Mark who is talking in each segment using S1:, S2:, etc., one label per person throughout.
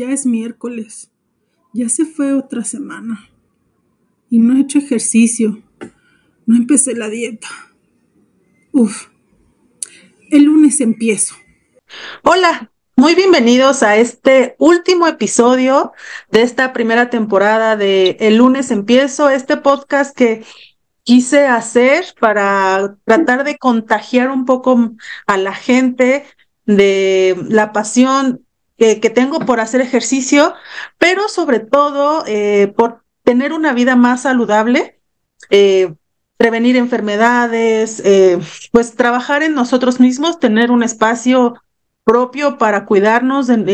S1: ya es miércoles, ya se fue otra semana. Y no he hecho ejercicio, no empecé la dieta. Uf, el lunes empiezo.
S2: Hola, muy bienvenidos a este último episodio de esta primera temporada de El lunes empiezo, este podcast que quise hacer para tratar de contagiar un poco a la gente de la pasión que, tengo por hacer ejercicio, pero sobre todo eh, por tener una vida más saludable, eh, prevenir enfermedades, eh, pues trabajar en nosotros mismos, tener un espacio propio para cuidarnos en,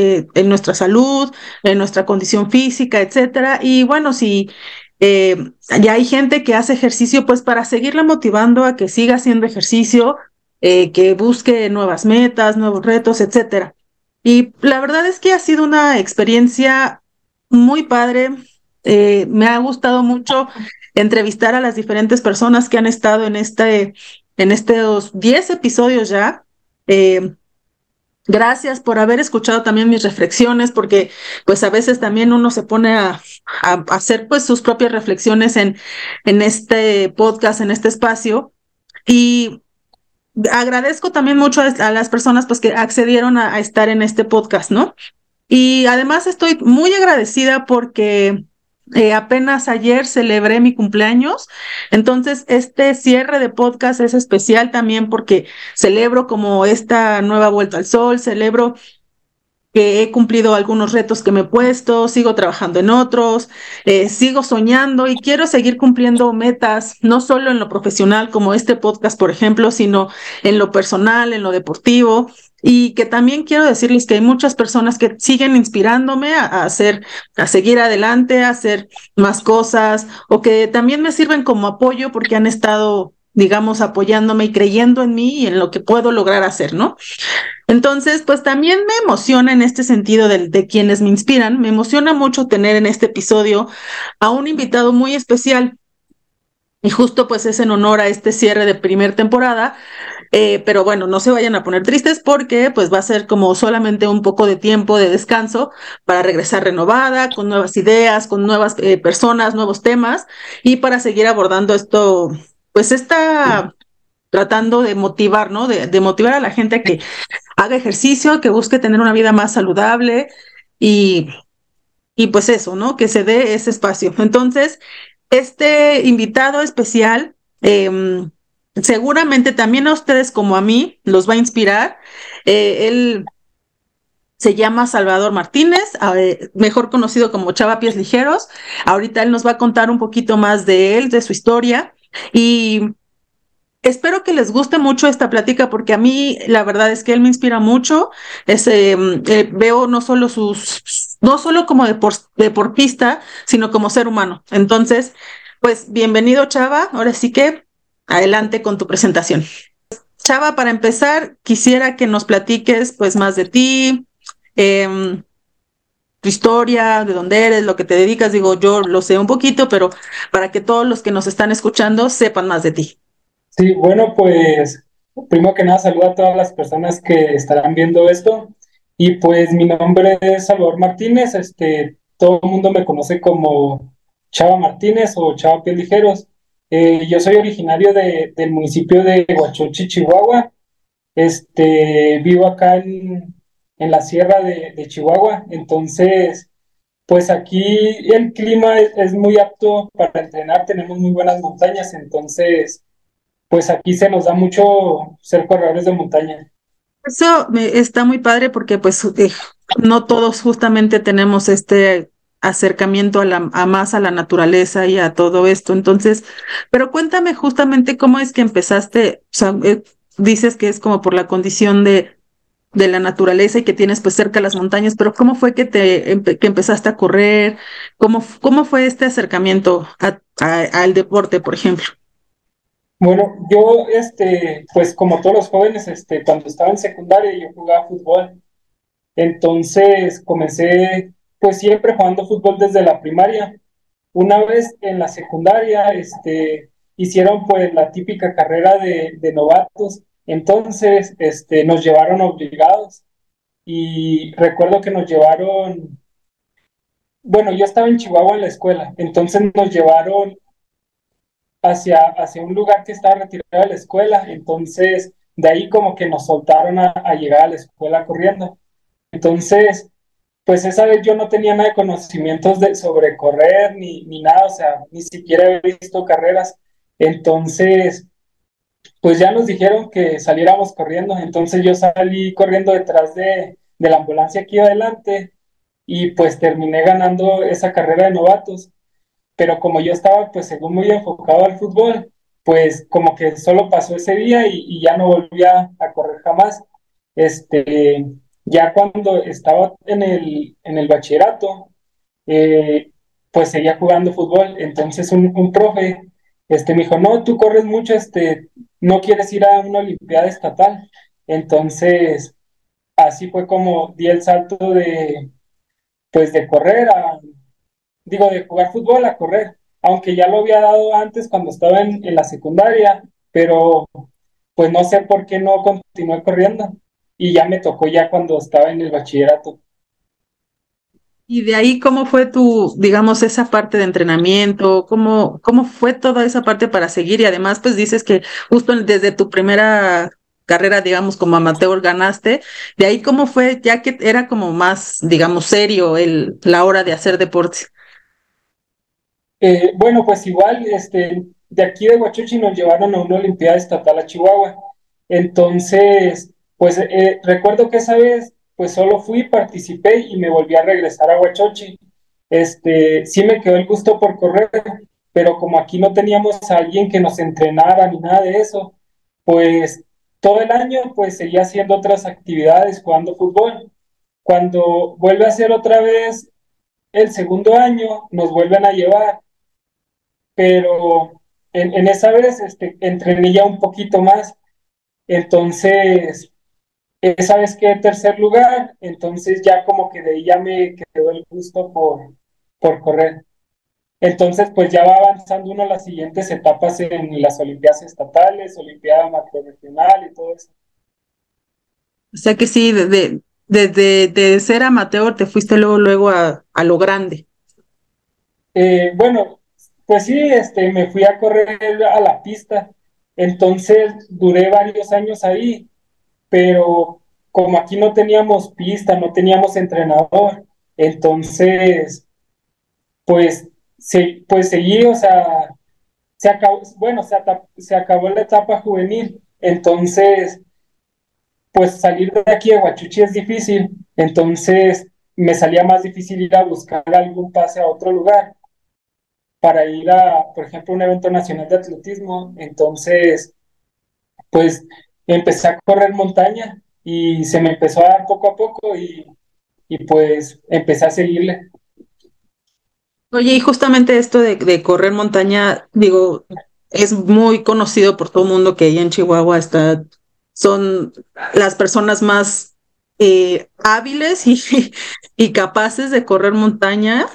S2: nuestra salud, en nuestra condición física, etcétera. Y bueno, si ya hay gente que hace ejercicio, pues para seguirla motivando a que siga haciendo ejercicio, que busque nuevas metas, nuevos retos, etcétera. Y la verdad es que ha sido una experiencia muy padre. Eh, me ha gustado mucho entrevistar a las diferentes personas que han estado en este, en estos 10 episodios ya. Eh, gracias por haber escuchado también mis reflexiones, porque pues a veces también uno se pone a, hacer pues sus propias reflexiones en, en este podcast, en este espacio. Y agradezco también mucho a, las personas pues que accedieron a, estar en este podcast, ¿no? Y además estoy muy agradecida porque eh, apenas ayer celebré mi cumpleaños, entonces este cierre de podcast es especial también porque celebro como esta nueva vuelta al sol, celebro que he cumplido algunos retos que me he puesto, sigo trabajando en otros, eh, sigo soñando y quiero seguir cumpliendo metas, no solo en lo profesional como este podcast, por ejemplo, sino en lo personal, en lo deportivo. Y que también quiero decirles que hay muchas personas que siguen inspirándome a, hacer, a seguir adelante, a hacer más cosas, o que también me sirven como apoyo porque han estado digamos, apoyándome y creyendo en mí y en lo que puedo lograr hacer, ¿no? Entonces, pues también me emociona en este sentido de, de, quienes me inspiran, me emociona mucho tener en este episodio a un invitado muy especial. Y justo pues es en honor a este cierre de primer temporada, eh, pero bueno, no se vayan a poner tristes porque pues va a ser como solamente un poco de tiempo de descanso para regresar renovada, con nuevas ideas, con nuevas eh, personas, nuevos temas y para seguir abordando esto pues está tratando de motivar, ¿no? De, motivar a la gente a que haga ejercicio, que busque tener una vida más saludable y, y pues eso, ¿no? Que se dé ese espacio. Entonces, este invitado especial, em, seguramente también a ustedes como a mí los va a inspirar. Eh, él se llama Salvador Martínez, eh, mejor conocido como Chava Pies Ligeros. Ahorita él nos va a contar un poquito más de él, de su historia. Y espero que les guste mucho esta plática porque a mí la verdad es que él me inspira mucho. Em, eh, veo no solo sus, no solo como deportista, sino como ser humano. Entonces, pues bienvenido Chava. Ahora sí que adelante con tu presentación. Chava, para empezar, quisiera que nos platiques pues más de ti, em, historia, de dónde eres, lo que te dedicas. Digo, yo lo sé un poquito, pero para que todos los que nos están escuchando sepan más de ti.
S3: Sí, bueno, pues primero que nada saludo a todas las personas que estarán viendo esto. Y pues mi nombre es Salvador Martínez, este, todo el mundo me conoce como Chava Martínez o Chava Pies Ligeros. Eh, yo soy originario de, del municipio de Huachochi, Chihuahua. Este, vivo acá en, en la sierra de, Chihuahua. Entonces, pues aquí el clima es, muy apto para entrenar, tenemos muy buenas montañas, entonces, pues aquí se nos da mucho ser corredores de montaña.
S2: Eso está muy padre porque pues eh, no todos justamente tenemos este acercamiento a, la, a más a la naturaleza y a todo esto. Entonces, pero cuéntame justamente cómo es que empezaste, o sea, eh, dices que es como por la condición de, de la naturaleza y que tienes pues cerca las montañas, pero ¿cómo fue que te que empezaste a correr? ¿Cómo, cómo fue este acercamiento al deporte, por ejemplo?
S3: Bueno, yo, este, pues como todos los jóvenes, este, cuando estaba en secundaria yo jugaba fútbol. Entonces comencé pues siempre jugando fútbol desde la primaria. Una vez en la secundaria, este, hicieron pues la típica carrera de, de novatos entonces, este, nos llevaron obligados y recuerdo que nos llevaron bueno, yo estaba en Chihuahua en la escuela, entonces nos llevaron hacia, hacia un lugar que estaba retirado de la escuela, entonces de ahí como que nos soltaron a, llegar a la escuela corriendo. Entonces, pues esa vez yo no tenía nada de conocimientos de, sobre correr ni, ni nada, o sea, ni siquiera he visto carreras. Entonces, pues ya nos dijeron que saliéramos corriendo, entonces yo salí corriendo detrás de, de la ambulancia aquí adelante y pues terminé ganando esa carrera de novatos. Pero como yo estaba pues según muy enfocado al fútbol, pues como que solo pasó ese día y, ya no volví a, a correr jamás. Este, ya cuando estaba en el, en el bachillerato, eh, pues seguía jugando fútbol. Entonces un, un, profe este, me dijo, no, tú corres mucho, este, no quieres ir a una olimpiada estatal. Entonces, así fue como di el salto de, pues de correr a, digo, de jugar fútbol a correr, aunque ya lo había dado antes cuando estaba en, en la secundaria, pero pues no sé por qué no continué corriendo y ya me tocó ya cuando estaba en el bachillerato.
S2: Y de ahí, ¿cómo fue tu, digamos, esa parte de entrenamiento? ¿Cómo, cómo fue toda esa parte para seguir? Y además, pues dices que justo desde tu primera carrera, digamos, como amateur ganaste. De ahí, ¿cómo fue, ya que era como más, digamos, serio el, la hora de hacer deporte?
S3: Eh, bueno, pues igual, este, de aquí de Huachuchi nos llevaron a una Olimpiada Estatal a Chihuahua. Entonces, pues eh, recuerdo que esa vez, pues solo fui, participé y me volví a regresar a Huachochi. Este, sí me quedó el gusto por correr, pero como aquí no teníamos a alguien que nos entrenara ni nada de eso, pues todo el año pues seguía haciendo otras actividades, jugando fútbol. Cuando vuelve a ser otra vez el segundo año, nos vuelven a llevar, pero en, en esa vez este, entrené ya un poquito más. Entonces, esa vez quedé tercer lugar, entonces ya como que de ahí ya me quedó el gusto por, por correr. Entonces, pues ya va avanzando uno a las siguientes etapas en las Olimpiadas estatales, Olimpiada macroregional y todo eso.
S2: O sea que sí, desde de, de, de, ser amateur te fuiste luego, luego a, a lo grande.
S3: Eh, bueno, pues sí, este, me fui a correr a la pista. Entonces duré varios años ahí pero como aquí no teníamos pista, no teníamos entrenador, entonces, pues, se, pues seguí, o sea, se acabó, bueno, se, se acabó la etapa juvenil, entonces, pues salir de aquí de Huachuchi es difícil, entonces me salía más difícil ir a buscar algún pase a otro lugar para ir a, por ejemplo, un evento nacional de atletismo, entonces, pues empecé a correr montaña y se me empezó a dar poco a poco y, y pues empecé a seguirle.
S2: Oye, y justamente esto de, de, correr montaña, digo, es muy conocido por todo el mundo que ahí en Chihuahua está, son las personas más eh, hábiles y, y, capaces de correr montaña.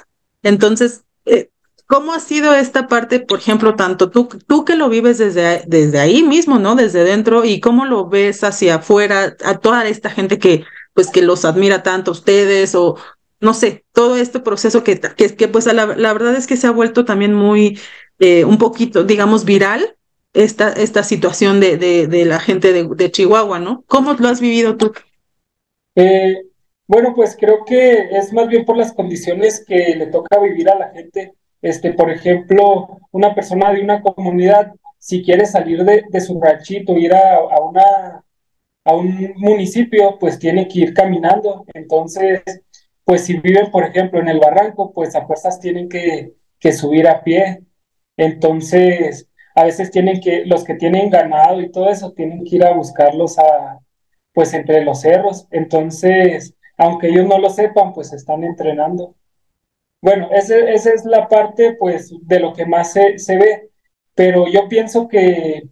S2: Entonces, eh, ¿Cómo ha sido esta parte, por ejemplo, tanto tú, tú que lo vives desde, desde ahí mismo, ¿no? Desde dentro, y cómo lo ves hacia afuera, a toda esta gente que, pues, que los admira tanto a ustedes, o no sé, todo este proceso que, que, pues, la, la, verdad es que se ha vuelto también muy, eh, un poquito, digamos, viral, esta, esta situación de, de, de la gente de, de, Chihuahua, ¿no? ¿Cómo lo has vivido tú?
S3: Eh, bueno, pues creo que es más bien por las condiciones que le toca vivir a la gente este, por ejemplo, una persona de una comunidad, si quiere salir de, de su ranchito, ir a, a, una, a un municipio, pues tiene que ir caminando. Entonces, pues si viven, por ejemplo, en el barranco, pues a fuerzas tienen que, que subir a pie. Entonces, a veces tienen que, los que tienen ganado y todo eso, tienen que ir a buscarlos a, pues entre los cerros. Entonces, aunque ellos no lo sepan, pues están entrenando. Bueno, ese, esa es la parte, pues, de lo que más se, ve, pero yo pienso que,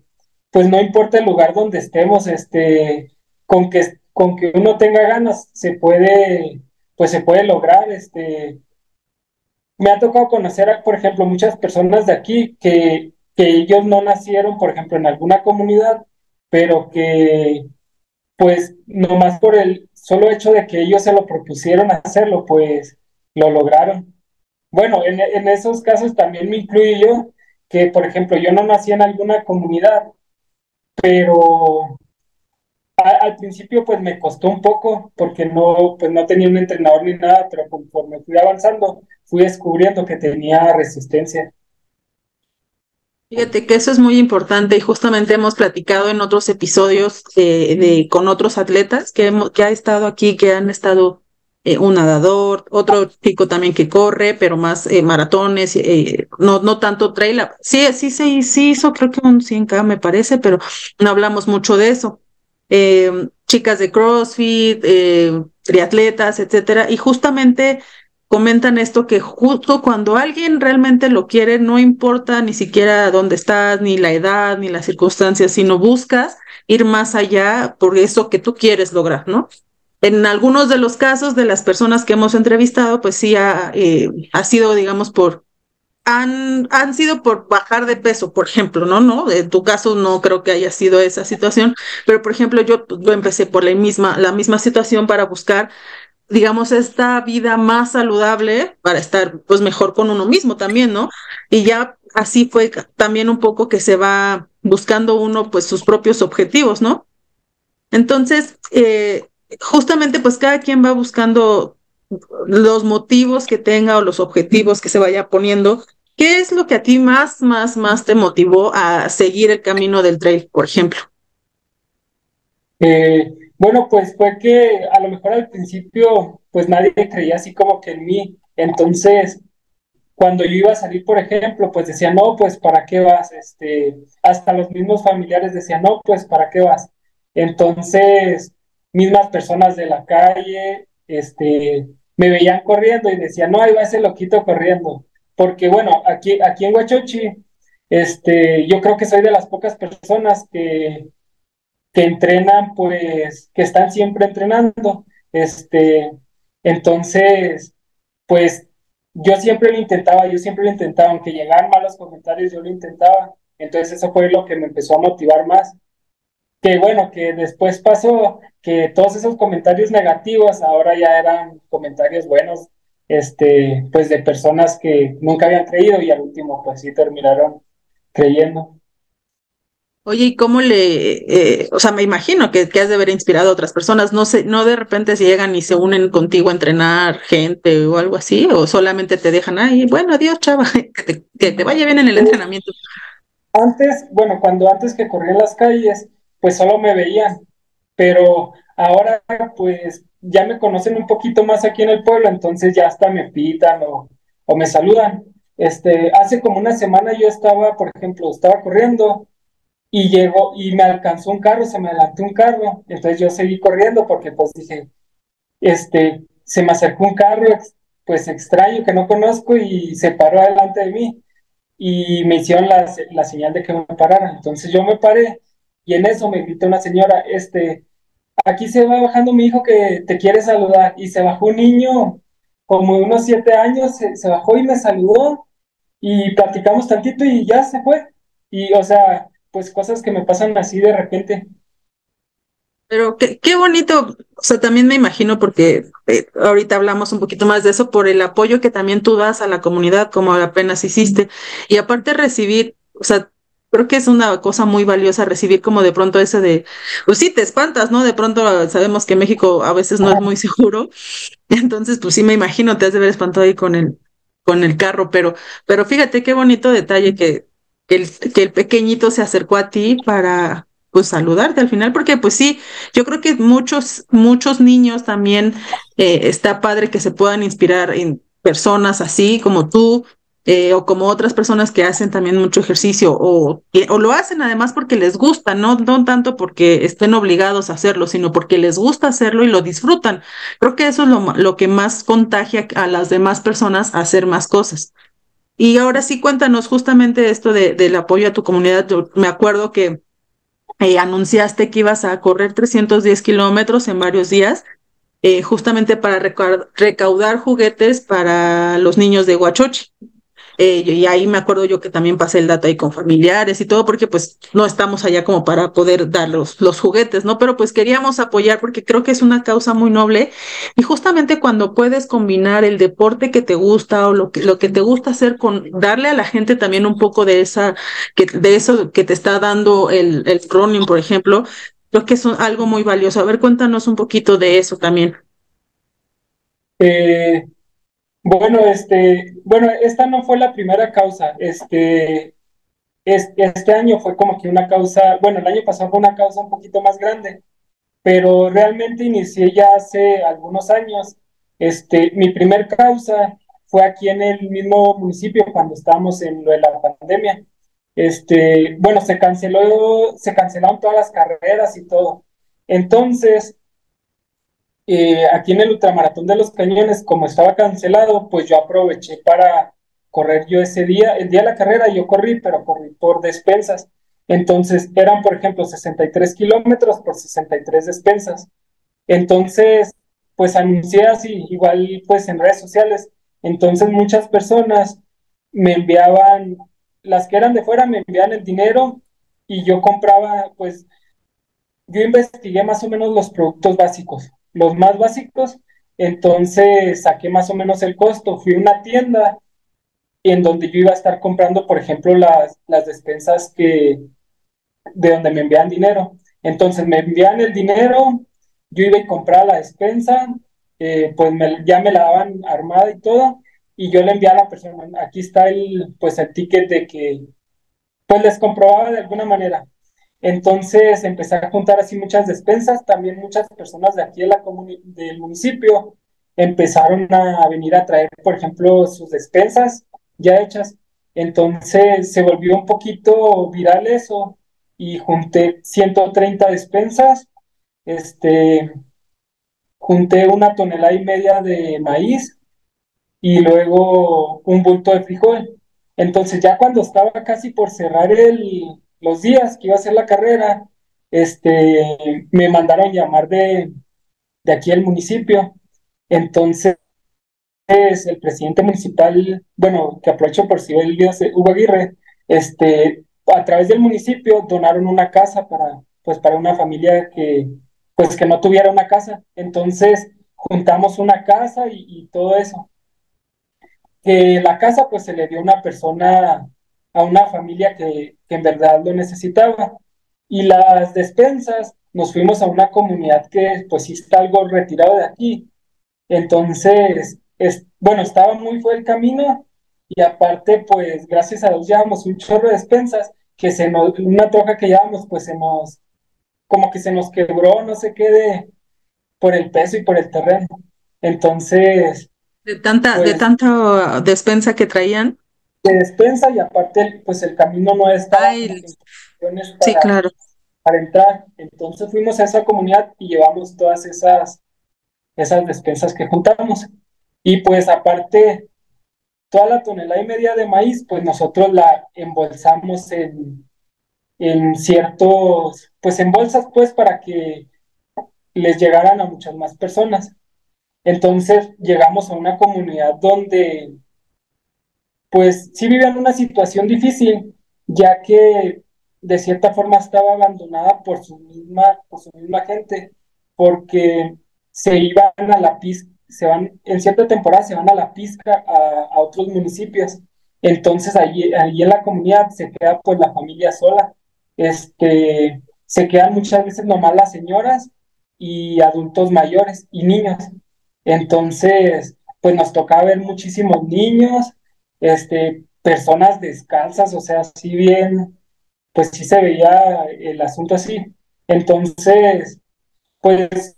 S3: pues, no importa el lugar donde estemos, este, con que, con que uno tenga ganas, se puede, pues, se puede lograr, este, me ha tocado conocer, por ejemplo, muchas personas de aquí que, que ellos no nacieron, por ejemplo, en alguna comunidad, pero que, pues, nomás por el solo hecho de que ellos se lo propusieron hacerlo, pues, lo lograron. Bueno, en, esos casos también me incluyo yo, que por ejemplo yo no nací en alguna comunidad, pero al principio pues me costó un poco porque no, pues no tenía un entrenador ni nada, pero conforme fui avanzando fui descubriendo que tenía resistencia.
S2: Fíjate que eso es muy importante y justamente hemos platicado en otros episodios eh, de, con otros atletas que, hemos, que ha estado aquí, que han estado eh, un nadador, otro chico también que corre, pero más eh, maratones, no, no tanto trail. Sí, sí, sí, sí hizo creo que un 100K me parece, pero no hablamos mucho de eso. chicas de CrossFit, triatletas, etcétera, y justamente comentan esto que justo cuando alguien realmente lo quiere, no importa ni siquiera dónde estás, ni la edad, ni las circunstancias, sino buscas ir más allá por eso que tú quieres lograr, ¿no? En algunos de los casos de las personas que hemos entrevistado, pues sí ha, eh, ha sido, digamos, por han, han sido por bajar de peso, por ejemplo, ¿no? ¿no? En tu caso no creo que haya sido esa situación, pero por ejemplo yo, yo empecé por la misma, la misma situación para buscar digamos, esta vida más saludable para estar pues mejor con uno mismo también, ¿no? Y ya así fue también un poco que se va buscando uno pues sus propios objetivos, ¿no? Entonces, eh, justamente pues cada quien va buscando los motivos que tenga o los objetivos que se vaya poniendo. ¿Qué es lo que a ti más, más, más te motivó a seguir el camino del trail, por ejemplo?
S3: Eh, bueno, pues fue que a lo mejor al principio, pues nadie creía así como que en mí. Entonces, cuando yo iba a salir, por ejemplo, pues decía, no, pues ¿para qué vas? Este, hasta los mismos familiares decían, no, pues ¿para qué vas? Entonces, mismas personas de la calle, este, me veían corriendo y decían, no, ahí va ese loquito corriendo. Porque bueno, aquí, aquí en Huachochi, este, yo creo que soy de las pocas personas que que entrenan, pues, que están siempre entrenando. Este, entonces, pues, yo siempre lo intentaba, yo siempre lo intentaba, aunque llegaran malos comentarios, yo lo intentaba. Entonces, eso fue lo que me empezó a motivar más. Que bueno, que después pasó que todos esos comentarios negativos ahora ya eran comentarios buenos, este, pues de personas que nunca habían creído y al último, pues sí terminaron creyendo.
S2: Oye, ¿y cómo le, eh, o sea, me imagino que, que, has de haber inspirado a otras personas, no sé, no de repente si llegan y se unen contigo a entrenar gente o algo así, o solamente te dejan ahí, bueno, adiós, chava, que te, vaya bien en el entrenamiento.
S3: Antes, bueno, cuando antes que corría en las calles, pues solo me veían, pero ahora pues ya me conocen un poquito más aquí en el pueblo, entonces ya hasta me pitan o, me saludan. Este, hace como una semana yo estaba, por ejemplo, estaba corriendo y llegó y me alcanzó un carro, se me adelantó un carro, entonces yo seguí corriendo porque pues dije, este, se me acercó un carro pues extraño que no conozco y se paró adelante de mí y me hicieron la, la señal de que me parara, entonces yo me paré y en eso me gritó una señora, este, aquí se va bajando mi hijo que te quiere saludar. Y se bajó un niño como de unos siete años, se, se bajó y me saludó y platicamos tantito y ya se fue. Y o sea, pues cosas que me pasan así de repente.
S2: Pero qué, qué bonito, o sea, también me imagino porque eh, ahorita hablamos un poquito más de eso, por el apoyo que también tú das a la comunidad, como apenas hiciste, y aparte recibir, o sea, creo que es una cosa muy valiosa recibir como de pronto ese de, pues sí, te espantas, ¿no? De pronto sabemos que México a veces no es muy seguro, entonces pues sí me imagino, te has de ver espantado ahí con el, con el carro, pero, pero fíjate qué bonito detalle que el, que el pequeñito se acercó a ti para pues saludarte al final, porque pues sí, yo creo que muchos, muchos niños también eh, está padre que se puedan inspirar en personas así como tú, eh, o como otras personas que hacen también mucho ejercicio, o, o lo hacen además porque les gusta, no, no tanto porque estén obligados a hacerlo, sino porque les gusta hacerlo y lo disfrutan. Creo que eso es lo, lo que más contagia a las demás personas a hacer más cosas. Y ahora sí, cuéntanos justamente esto de, del apoyo a tu comunidad. Yo me acuerdo que eh, anunciaste que ibas a correr 310 kilómetros en varios días, eh, justamente para recaudar juguetes para los niños de Huachochi. Eh, y ahí me acuerdo yo que también pasé el dato ahí con familiares y todo, porque pues no estamos allá como para poder dar los, los juguetes, ¿no? Pero pues queríamos apoyar porque creo que es una causa muy noble y justamente cuando puedes combinar el deporte que te gusta o lo que, lo que te gusta hacer con darle a la gente también un poco de esa, que, de eso que te está dando el, el running, por ejemplo, creo que es algo muy valioso. A ver, cuéntanos un poquito de eso también.
S3: Eh, bueno, este, bueno, esta no fue la primera causa. Este, este año fue como que una causa, bueno, el año pasado fue una causa un poquito más grande, pero realmente inicié ya hace algunos años. Este, mi primer causa fue aquí en el mismo municipio cuando estábamos en lo de la pandemia. Este, bueno, se canceló, se cancelaron todas las carreras y todo. Entonces, eh, aquí en el Ultramaratón de los Cañones, como estaba cancelado, pues yo aproveché para correr yo ese día. El día de la carrera yo corrí, pero corrí por despensas. Entonces eran, por ejemplo, 63 kilómetros por 63 despensas. Entonces, pues anuncié así, igual pues en redes sociales. Entonces muchas personas me enviaban, las que eran de fuera me enviaban el dinero y yo compraba, pues yo investigué más o menos los productos básicos los más básicos, entonces saqué más o menos el costo. Fui a una tienda en donde yo iba a estar comprando, por ejemplo, las, las despensas que, de donde me envían dinero. Entonces me envían el dinero, yo iba a comprar la despensa, eh, pues ya me la daban armada y todo, y yo le enviaba a la persona, aquí está el, pues el ticket de que, pues les comprobaba de alguna manera. Entonces empecé a juntar así muchas despensas, también muchas personas de aquí de la del municipio empezaron a venir a traer, por ejemplo, sus despensas ya hechas. Entonces se volvió un poquito viral eso y junté 130 despensas, este, junté una tonelada y media de maíz y luego un bulto de frijol. Entonces ya cuando estaba casi por cerrar el, los días que iba a hacer la carrera, este, me mandaron llamar de, de aquí al municipio. Entonces, el presidente municipal, bueno, que aprovecho por si el video, Hugo Aguirre, este, a través del municipio donaron una casa para, pues, para una familia que, pues, que no tuviera una casa. Entonces, juntamos una casa y, y todo eso. Que la casa, pues, se le dio a una persona a una familia que, en verdad lo necesitaba. Y las despensas, nos fuimos a una comunidad que pues sí está algo retirado de aquí. Entonces, es, bueno, estaba muy fuerte el camino y aparte, pues gracias a Dios llevamos un chorro de despensas que se nos, una troca que llevamos, pues se nos, como que se nos quebró, no sé qué, de, por el peso y por el terreno. Entonces...
S2: De tanta, de pues tanta despensa que traían
S3: de despensa y aparte pues el camino no está
S2: sí, claro.
S3: para entrar. Entonces fuimos a esa comunidad y llevamos todas esas, esas despensas que juntamos. Y pues aparte, toda la tonelada y media de maíz, pues nosotros la embolsamos en, en ciertos, pues en bolsas pues para que les llegaran a muchas más personas. Entonces llegamos a una comunidad donde pues sí vivían una situación difícil, ya que de cierta forma estaba abandonada por su misma, por su misma gente, porque se iban a la pizca, se van, en cierta temporada se van a la pizca a, otros municipios. Entonces allí, allí en la comunidad se queda pues la familia sola. Este, se quedan muchas veces nomás las señoras y adultos mayores y niños. Entonces, pues nos tocaba ver muchísimos niños, este, personas descalzas, o sea, si bien, pues sí se veía el asunto así. Entonces, pues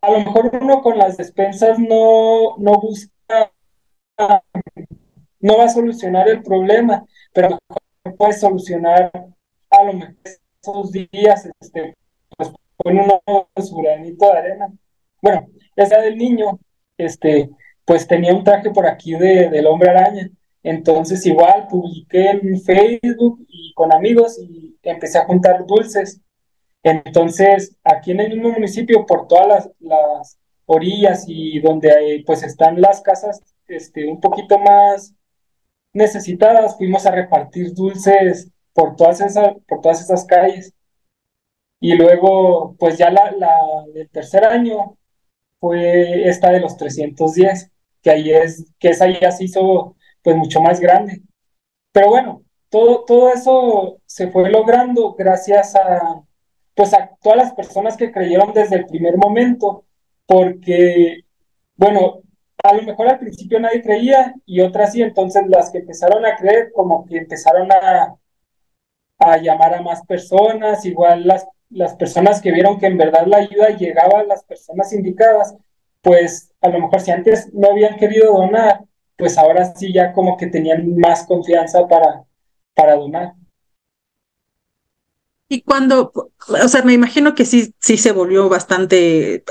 S3: a lo mejor uno con las despensas no, no busca, no va a solucionar el problema, pero a lo mejor puede solucionar a lo mejor esos días, este, pues con uno su granito de arena. Bueno, esa del niño, este, pues tenía un traje por aquí de, del hombre araña. Entonces igual publiqué en Facebook y con amigos y empecé a juntar dulces. Entonces aquí en el mismo municipio, por todas las, orillas y donde hay, pues están las casas este, un poquito más, necesitadas, fuimos a repartir dulces por todas esas, por todas esas calles. Y luego, pues ya la, la del tercer año fue esta de los 310, que ahí es, que esa ya se hizo pues mucho más grande. Pero bueno, todo, todo eso se fue logrando gracias a, pues a todas las personas que creyeron desde el primer momento, porque, bueno, a lo mejor al principio nadie creía y otras sí, entonces las que empezaron a creer como que empezaron a, a llamar a más personas, igual las, las personas que vieron que en verdad la ayuda llegaba a las personas indicadas, pues a lo mejor si antes no habían querido donar, pues ahora sí ya como que tenían más confianza para, para donar.
S2: Y cuando, o sea, me imagino que sí, sí se volvió bastante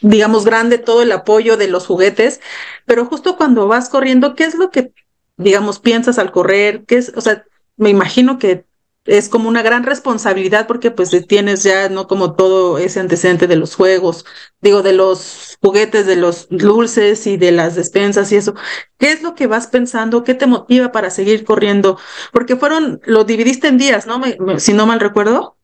S2: digamos, grande todo el apoyo de los juguetes, pero justo cuando vas corriendo, ¿qué es lo que, digamos, piensas al correr? ¿Qué es, o sea, me imagino que es como una gran responsabilidad porque pues tienes ya no como todo ese antecedente de los juegos, digo, de los juguetes, de los dulces y de las despensas y eso. ¿Qué es lo que vas pensando? ¿Qué te motiva para seguir corriendo? Porque fueron, lo dividiste en días, ¿no? si no mal recuerdo.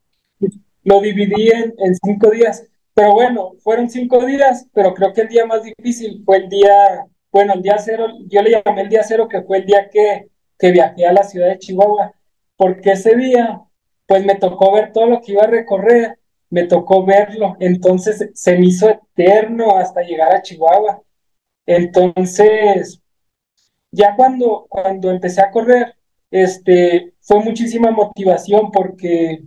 S3: Lo dividí en, en cinco días. Pero bueno, fueron cinco días, pero creo que el día más difícil fue el día, bueno, el día cero, yo le llamé el día cero, que fue el día que, que viajé a la ciudad de Chihuahua, porque ese día, pues me tocó ver todo lo que iba a recorrer, me tocó verlo, entonces se me hizo eterno hasta llegar a Chihuahua. Entonces, ya cuando, cuando empecé a correr, este, fue muchísima motivación porque,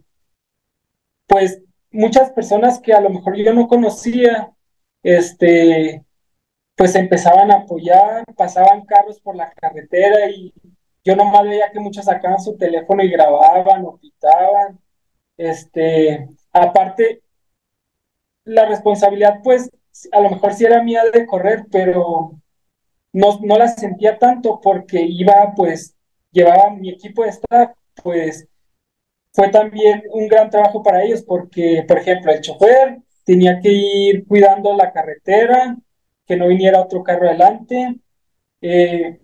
S3: pues, muchas personas que a lo mejor yo no conocía, este, pues empezaban a apoyar, pasaban carros por la carretera y yo nomás veía que muchos sacaban su teléfono y grababan o pitaban. Este, aparte, la responsabilidad, pues, a lo mejor sí era mía de correr, pero no, no la sentía tanto porque iba, pues, llevaba mi equipo de staff, pues, fue también un gran trabajo para ellos porque, por ejemplo, el chofer tenía que ir cuidando la carretera, que no viniera otro carro adelante, eh,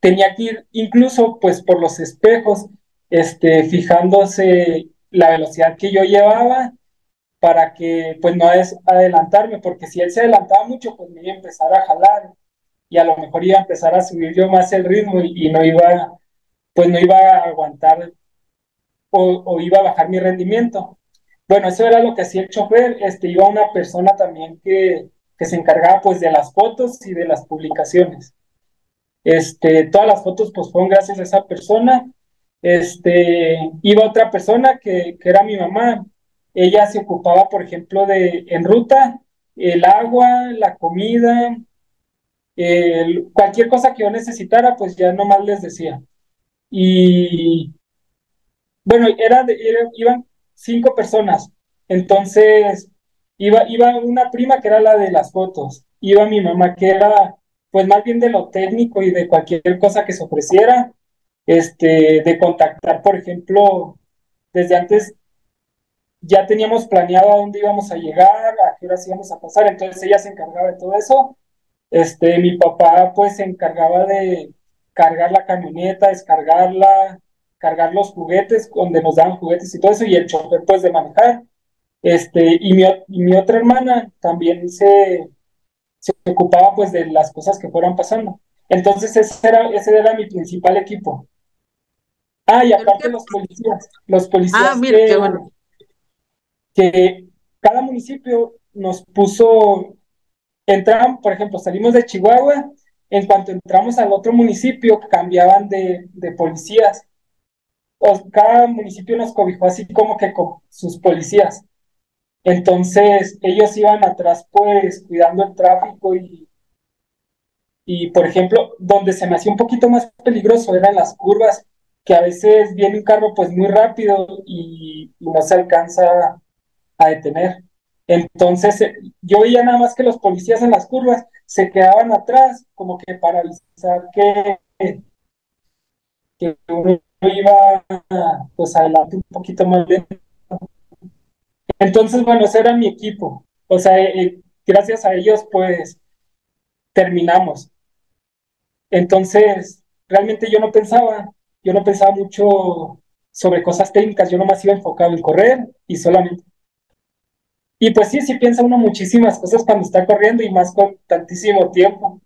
S3: tenía que ir incluso pues por los espejos, este, fijándose la velocidad que yo llevaba para que pues no es adelantarme, porque si él se adelantaba mucho, pues me iba a empezar a jalar y a lo mejor iba a empezar a subir yo más el ritmo y, y no iba, pues no iba a aguantar o, iba a bajar mi rendimiento. Bueno, eso era lo que hacía el chofer, este, iba una persona también que, que se encargaba pues de las fotos y de las publicaciones. Este, todas las fotos pues fueron gracias a esa persona. Este, iba otra persona que, que era mi mamá. Ella se ocupaba, por ejemplo, de en ruta, el agua, la comida, cualquier cosa que yo necesitara, pues ya nomás les decía. Y bueno, era iban cinco personas. Entonces, iba, iba una prima que era la de las fotos, iba mi mamá que era pues más bien de lo técnico y de cualquier cosa que se ofreciera, este, de contactar, por ejemplo, desde antes ya teníamos planeado a dónde íbamos a llegar, a qué horas íbamos a pasar, entonces ella se encargaba de todo eso. Este, mi papá pues se encargaba de cargar la camioneta, descargarla, cargar los juguetes, donde nos daban juguetes y todo eso, y el chofer pues de manejar. Este, y mi, y mi otra hermana también se, se ocupaba pues de las cosas que fueran pasando. Entonces ese era, ese era mi principal equipo. Ah, y aparte los policías, los policías ah, que, que cada municipio nos puso, entraban, por ejemplo, salimos de Chihuahua, en cuanto entramos al otro municipio, cambiaban de, de policías cada municipio nos cobijó así como que con sus policías. Entonces ellos iban atrás pues cuidando el tráfico y, y por ejemplo, donde se me hacía un poquito más peligroso eran las curvas, que a veces viene un carro pues muy rápido y, no se alcanza a detener. Entonces eh, yo veía nada más que los policías en las curvas se quedaban atrás como que para avisar que, que uno iba pues adelante un poquito más lento. Entonces, bueno, ese era mi equipo. O sea, eh, eh, gracias a ellos, pues terminamos. Entonces, realmente yo no pensaba, yo no pensaba mucho sobre cosas técnicas, yo nomás iba enfocado en correr y solamente. Y pues sí, sí piensa uno muchísimas cosas cuando está corriendo y más con tantísimo tiempo.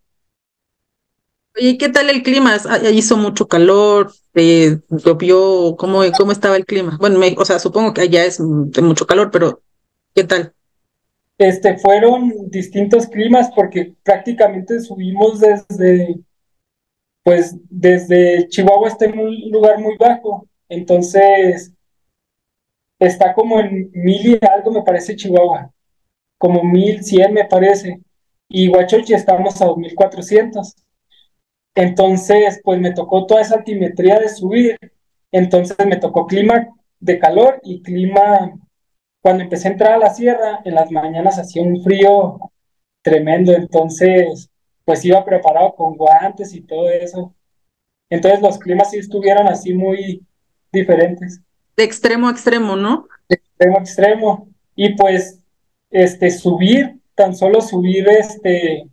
S2: ¿Y qué tal el clima? Ah, ¿Hizo mucho calor? Eh, ¿Llovió? ¿Cómo, ¿Cómo estaba el clima? Bueno, o sea, supongo que allá es de mucho calor, pero ¿qué tal?
S3: Este, fueron distintos climas porque prácticamente subimos desde, pues, desde Chihuahua está en un lugar muy bajo, entonces está como en mil y algo, me parece, Chihuahua, como mil cien, me parece, y Huachochi estamos a dos mil cuatrocientos. Entonces, pues me tocó toda esa altimetría de subir. Entonces me tocó clima de calor y clima, cuando empecé a entrar a la sierra, en las mañanas hacía un frío tremendo. Entonces, pues iba preparado con guantes y todo eso. Entonces los climas sí estuvieron así muy diferentes.
S2: De extremo a extremo, ¿no?
S3: De extremo a extremo. Y pues, este, subir, tan solo subir, este,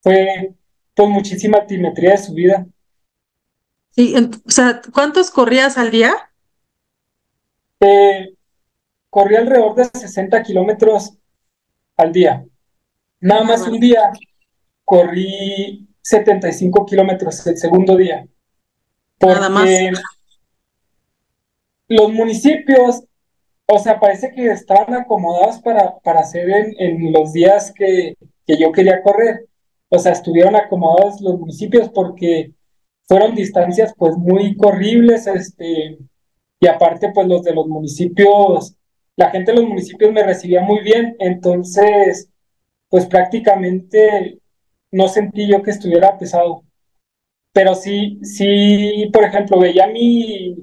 S3: fue pues muchísima altimetría de su vida.
S2: Sí, o sea, ¿cuántos corrías al día?
S3: Eh, corrí alrededor de 60 kilómetros al día. Nada más un día corrí 75 kilómetros el segundo día. Nada más. Los municipios, o sea, parece que estaban acomodados para, para hacer en, en los días que, que yo quería correr o sea, estuvieron acomodados los municipios porque fueron distancias pues muy corribles, este, y aparte pues los de los municipios, la gente de los municipios me recibía muy bien, entonces pues prácticamente no sentí yo que estuviera pesado. Pero sí, sí, por ejemplo, veía mi,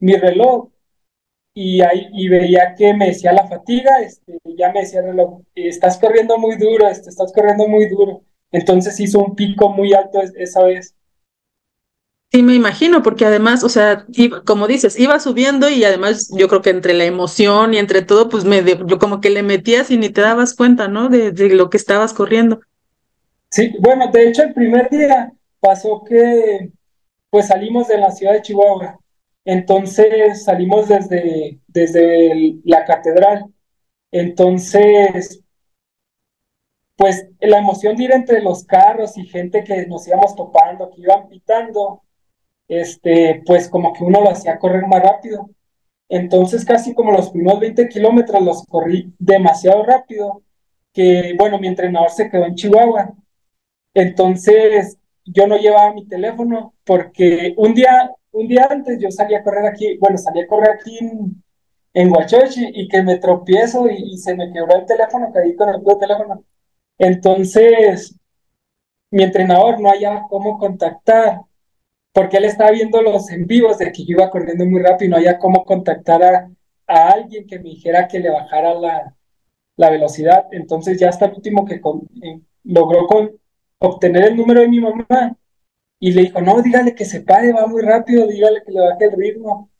S3: mi reloj y, ahí, y veía que me decía la fatiga, este, ya me decía estás corriendo muy duro, este, estás corriendo muy duro. Entonces hizo un pico muy alto esa vez.
S2: Sí, me imagino, porque además, o sea, como dices, iba subiendo y además yo creo que entre la emoción y entre todo, pues me yo como que le metías y ni te dabas cuenta, ¿no? De, de lo que estabas corriendo.
S3: Sí, bueno, de hecho el primer día pasó que pues salimos de la ciudad de Chihuahua entonces salimos desde, desde la catedral. Entonces, pues la emoción de ir entre los carros y gente que nos íbamos topando, que iban pitando, este, pues como que uno lo hacía correr más rápido. Entonces casi como los primeros 20 kilómetros los corrí demasiado rápido, que bueno, mi entrenador se quedó en Chihuahua. Entonces yo no llevaba mi teléfono porque un día un día antes yo salí a correr aquí, bueno, salí a correr aquí en, en y que me tropiezo y, se me quebró el teléfono, caí con el teléfono. Entonces, mi entrenador no hallaba cómo contactar, porque él estaba viendo los en vivos de que yo iba corriendo muy rápido y no había cómo contactar a, alguien que me dijera que le bajara la, velocidad. Entonces ya hasta el último que eh, logró con, obtener el número de mi mamá y le dijo, no, dígale que se pare, va muy rápido, dígale que le baje el ritmo.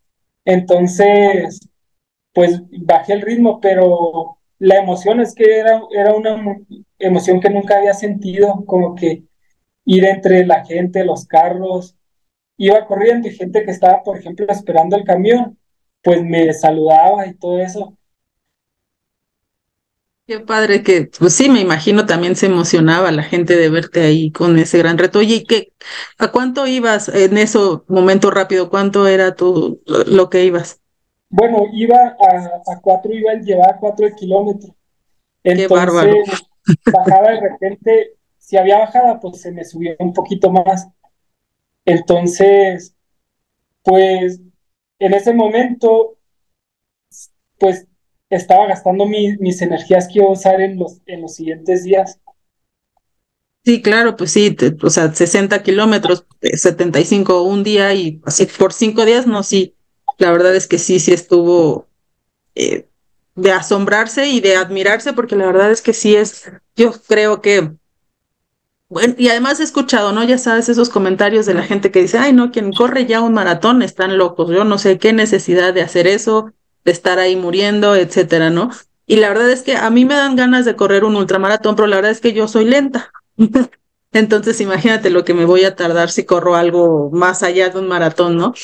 S3: Entonces, pues bajé el ritmo, pero la emoción es que era, era una emoción que nunca había sentido, como que ir entre la gente, los carros, iba corriendo y gente que estaba, por ejemplo, esperando el camión, pues me saludaba y todo eso.
S2: Qué padre que, pues sí, me imagino también se emocionaba la gente de verte ahí con ese gran reto. Oye, ¿y qué, a cuánto ibas en ese momento rápido? ¿Cuánto era tu, lo que ibas?
S3: Bueno, iba a, cuatro, iba a llevar cuatro kilómetros. Entonces, qué bárbaro. bajaba de repente, si había bajada, pues se me subía un poquito más. Entonces, pues en ese momento, pues estaba gastando mis energías que iba a usar en los, en los siguientes días.
S2: Sí, claro, pues sí, o sea, 60 kilómetros, 75 un día y así por cinco días, no, sí, la verdad es que sí, sí estuvo eh, de asombrarse y de admirarse, porque la verdad es que sí es, yo creo que, bueno, y además he escuchado, ¿no? Ya sabes, esos comentarios de la gente que dice, ay, no, quien corre ya un maratón están locos, yo no sé qué necesidad de hacer eso, de estar ahí muriendo, etcétera, ¿no? Y la verdad es que a mí me dan ganas de correr un ultramaratón, pero la verdad es que yo soy lenta. Entonces, imagínate lo que me voy a tardar si corro algo más allá de un maratón, ¿no?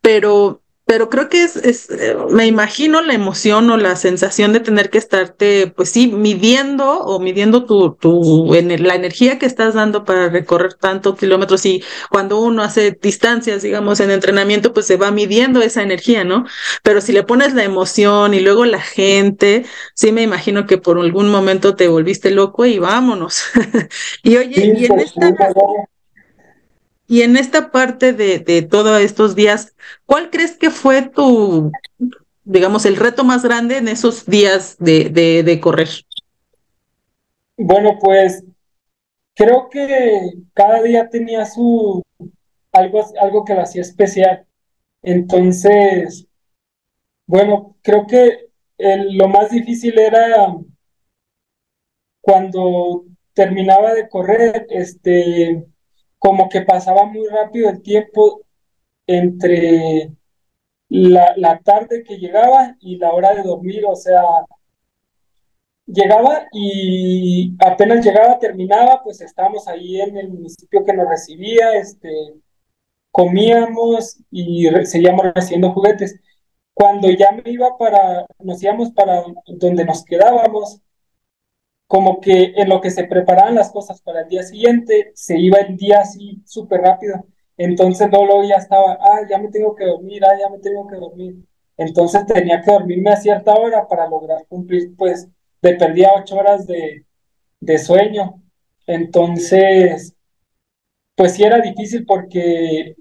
S2: Pero pero creo que es, es, eh, me imagino la emoción o la sensación de tener que estarte, pues sí, midiendo o midiendo tu, tu, la energía que estás dando para recorrer tantos kilómetros y cuando uno hace distancias, digamos, en entrenamiento, pues se va midiendo esa energía, ¿no? Pero si le pones la emoción y luego la gente, sí me imagino que por algún momento te volviste loco y vámonos. y oye, y en esta... Y en esta parte de, de todos estos días, ¿cuál crees que fue tu, digamos, el reto más grande en esos días de, de, correr?
S3: Bueno, pues creo que cada día tenía su algo, algo que lo hacía especial. Entonces, bueno, creo que lo más difícil era cuando terminaba de correr, este, como que pasaba muy rápido el tiempo entre la, tarde que llegaba y la hora de dormir, o sea, llegaba y apenas llegaba, terminaba, pues estábamos ahí en el municipio que nos recibía, este, comíamos y seguíamos recibiendo juguetes. Cuando ya me iba para, nos íbamos para donde nos quedábamos, como que en lo que se preparaban las cosas para el día siguiente, se iba el día así súper rápido. Entonces luego ya estaba, ah, ya me tengo que dormir, ah, ya me tengo que dormir. Entonces tenía que dormirme a cierta hora para lograr cumplir, pues, de perdía ocho horas de, de sueño. Entonces, pues sí era difícil porque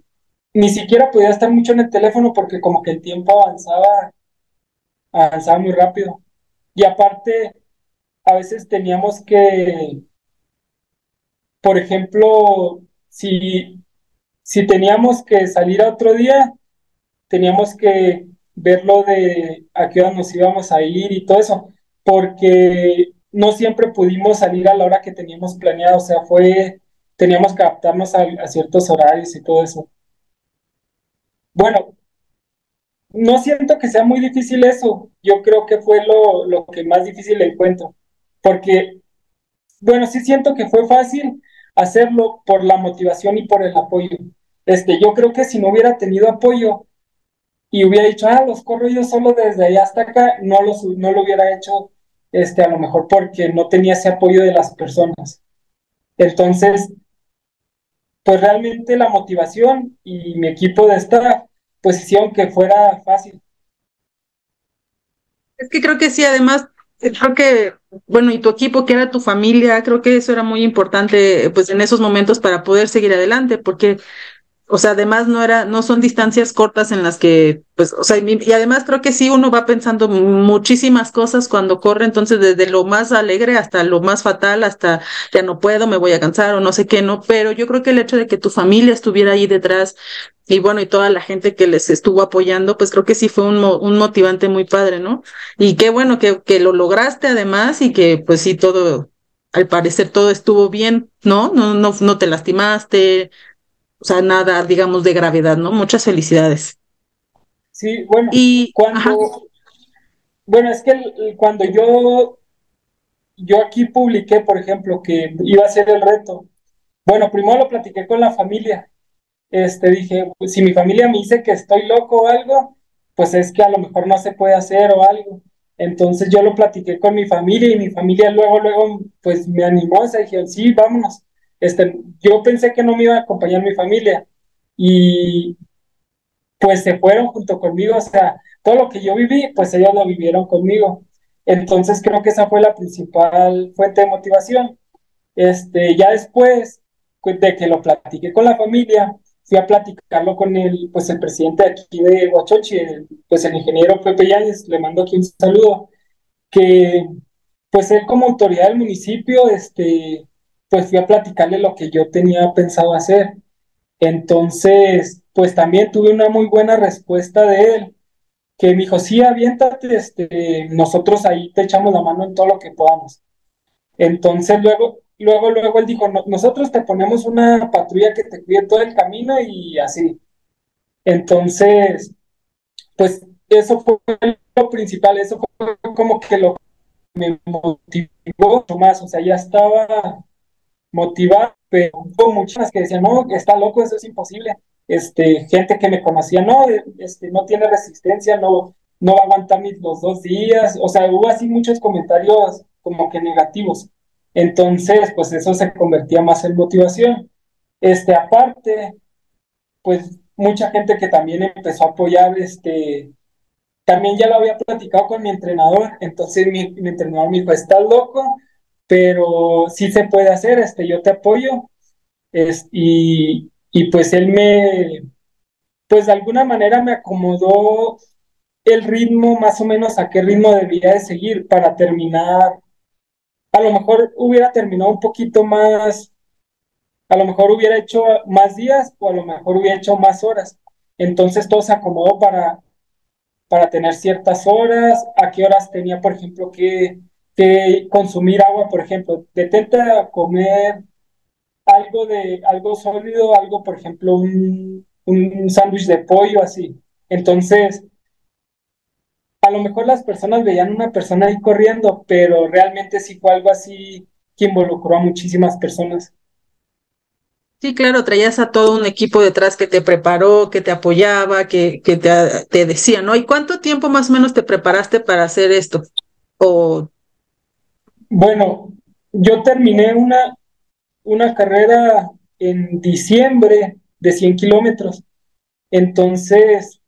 S3: ni siquiera podía estar mucho en el teléfono porque como que el tiempo avanzaba, avanzaba muy rápido. Y aparte, a veces teníamos que, por ejemplo, si, si teníamos que salir a otro día, teníamos que verlo de a qué hora nos íbamos a ir y todo eso, porque no siempre pudimos salir a la hora que teníamos planeado, o sea, fue, teníamos que adaptarnos a, ciertos horarios y todo eso. Bueno, no siento que sea muy difícil eso, yo creo que fue lo, lo que más difícil encuentro porque, bueno, sí siento que fue fácil hacerlo por la motivación y por el apoyo. Este, yo creo que si no hubiera tenido apoyo y hubiera dicho, ah, los corro yo solo desde allá hasta acá, no, no lo hubiera hecho, este, a lo mejor porque no tenía ese apoyo de las personas. Entonces, pues realmente la motivación y mi equipo de esta pues hicieron que fuera fácil.
S2: Es que creo que sí, además creo que, bueno, y tu equipo, que era tu familia, creo que eso era muy importante, pues en esos momentos para poder seguir adelante, porque, o sea, además no era, no son distancias cortas en las que, pues, o sea, y, además creo que sí uno va pensando muchísimas cosas cuando corre, entonces desde lo más alegre hasta lo más fatal, hasta ya no puedo, me voy a cansar o no sé qué, no, pero yo creo que el hecho de que tu familia estuviera ahí detrás, y bueno, y toda la gente que les estuvo apoyando, pues creo que sí fue un, un motivante muy padre, ¿no? Y qué bueno que, que lo lograste además y que pues sí todo, al parecer todo estuvo bien, ¿no? No, no, no te lastimaste, o sea, nada, digamos, de gravedad, ¿no? Muchas felicidades.
S3: Sí, bueno, y, cuando, bueno, es que cuando yo, yo aquí publiqué, por ejemplo, que iba a ser el reto, bueno, primero lo platiqué con la familia este, dije, pues, si mi familia me dice que estoy loco o algo, pues es que a lo mejor no se puede hacer o algo. Entonces yo lo platiqué con mi familia y mi familia luego, luego, pues me animó, o sea, dije, sí, vámonos. Este, yo pensé que no me iba a acompañar mi familia y pues se fueron junto conmigo, o sea, todo lo que yo viví, pues ellos lo vivieron conmigo. Entonces creo que esa fue la principal fuente de motivación. Este, ya después de que lo platiqué con la familia, fui a platicarlo con el, pues el presidente de aquí de Huachochi, pues el ingeniero Pepe Yáñez, le mando aquí un saludo, que pues él como autoridad del municipio, este, pues fui a platicarle lo que yo tenía pensado hacer. Entonces, pues también tuve una muy buena respuesta de él, que me dijo, sí, aviéntate, este, nosotros ahí te echamos la mano en todo lo que podamos. Entonces luego, luego, luego él dijo, nosotros te ponemos una patrulla que te cuide todo el camino y así. Entonces, pues eso fue lo principal, eso fue como que lo que me motivó más, o sea, ya estaba motivado pero hubo muchas que decían, no, está loco, eso es imposible. Este, gente que me conocía, no, este, no tiene resistencia, no, no va a aguantar ni los dos días, o sea, hubo así muchos comentarios como que negativos. Entonces, pues eso se convertía más en motivación. Este, aparte, pues mucha gente que también empezó a apoyar, este, también ya lo había platicado con mi entrenador, entonces mi, entrenador me dijo, estás loco, pero sí se puede hacer, este, yo te apoyo, es, y, y pues él me, pues de alguna manera me acomodó el ritmo, más o menos a qué ritmo debía de seguir para terminar. A lo mejor hubiera terminado un poquito más, a lo mejor hubiera hecho más días o a lo mejor hubiera hecho más horas. Entonces todo se acomodó para, para tener ciertas horas, a qué horas tenía, por ejemplo, que, que consumir agua, por ejemplo. Detente a comer algo de algo sólido, algo, por ejemplo, un, un sándwich de pollo, así. Entonces, a lo mejor las personas veían una persona ahí corriendo, pero realmente sí fue algo así que involucró a muchísimas personas.
S2: Sí, claro, traías a todo un equipo detrás que te preparó, que te apoyaba, que, que te, te, decía, ¿no? ¿Y cuánto tiempo más o menos te preparaste para hacer esto? O...
S3: Bueno, yo terminé una, una carrera en diciembre de 100 kilómetros. Entonces,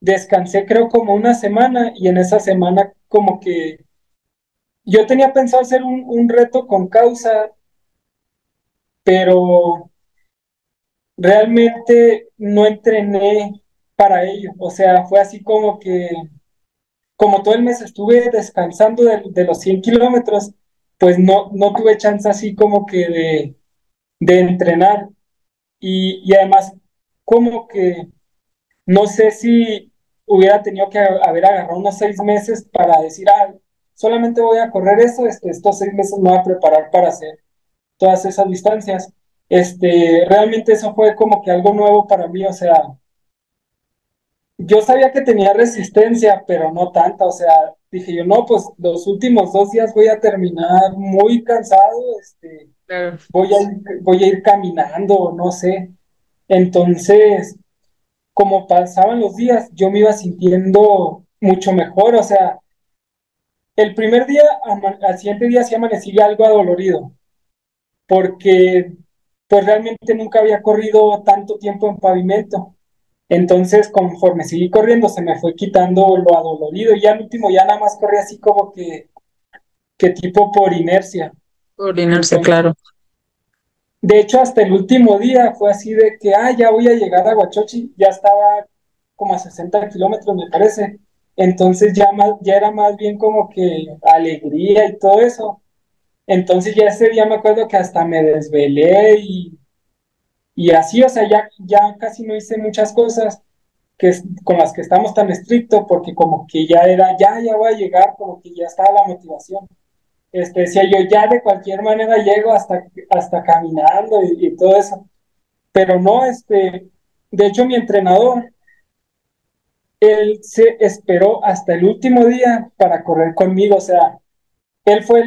S3: descansé creo como una semana y en esa semana como que yo tenía pensado hacer un, un reto con causa, pero realmente no entrené para ello. O sea, fue así como que, como todo el mes estuve descansando de, de los 100 kilómetros, pues no, no tuve chance así como que de, de entrenar. Y, y además, como que no sé si hubiera tenido que haber agarrado unos seis meses para decir, ah, solamente voy a correr eso, este, estos seis meses me voy a preparar para hacer todas esas distancias. Este, realmente eso fue como que algo nuevo para mí, o sea, yo sabía que tenía resistencia, pero no tanta, o sea, dije yo, no, pues los últimos dos días voy a terminar muy cansado, este, voy, a ir, voy a ir caminando, no sé. Entonces, como pasaban los días, yo me iba sintiendo mucho mejor, o sea, el primer día, al siguiente día sí amanecí algo adolorido, porque pues realmente nunca había corrido tanto tiempo en pavimento. Entonces, conforme seguí corriendo, se me fue quitando lo adolorido y al último ya nada más corrí así como que, que tipo por inercia.
S2: Por inercia, claro.
S3: De hecho, hasta el último día fue así de que, ah, ya voy a llegar a Huachochi, ya estaba como a 60 kilómetros, me parece. Entonces ya, más, ya era más bien como que alegría y todo eso. Entonces ya ese día me acuerdo que hasta me desvelé y y así, o sea, ya, ya casi no hice muchas cosas que, con las que estamos tan estrictos, porque como que ya era, ya, ya voy a llegar, como que ya estaba la motivación. Este, decía yo, ya de cualquier manera llego hasta, hasta caminando y, y todo eso. Pero no, este, de hecho mi entrenador, él se esperó hasta el último día para correr conmigo, o sea, él fue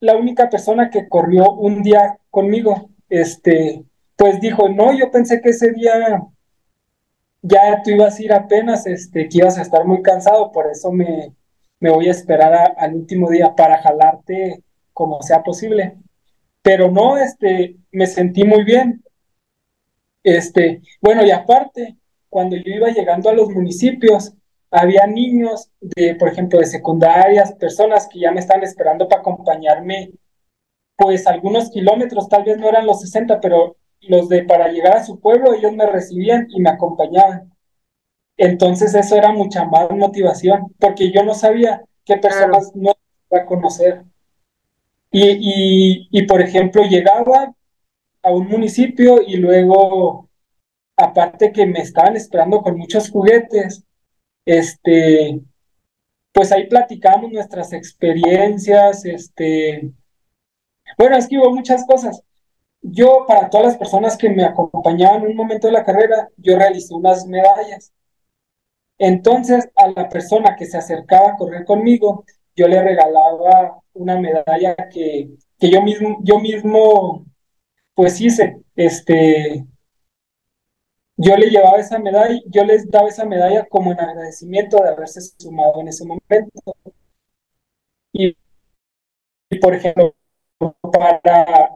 S3: la única persona que corrió un día conmigo, este, pues dijo, no, yo pensé que ese día ya tú ibas a ir apenas, este, que ibas a estar muy cansado, por eso me, voy a esperar al último día para jalarte como sea posible. Pero no, este, me sentí muy bien. Este, bueno, y aparte, cuando yo iba llegando a los municipios, había niños de, por ejemplo, de secundarias, personas que ya me estaban esperando para acompañarme, pues algunos kilómetros, tal vez no eran los 60, pero los de para llegar a su pueblo, ellos me recibían y me acompañaban. Entonces eso era mucha más motivación, porque yo no sabía qué personas no iba a conocer. Y, y, por ejemplo, llegaba a un municipio y luego, aparte que me estaban esperando con muchos juguetes, este, pues ahí platicamos nuestras experiencias, este, bueno, es que hubo muchas cosas. Yo, para todas las personas que me acompañaban en un momento de la carrera, yo realicé unas medallas. Entonces, a la persona que se acercaba a correr conmigo, yo le regalaba una medalla que, que yo mismo, yo mismo pues hice, este, yo le llevaba esa medalla, yo les daba esa medalla como en agradecimiento de haberse sumado en ese momento. Y, por ejemplo, para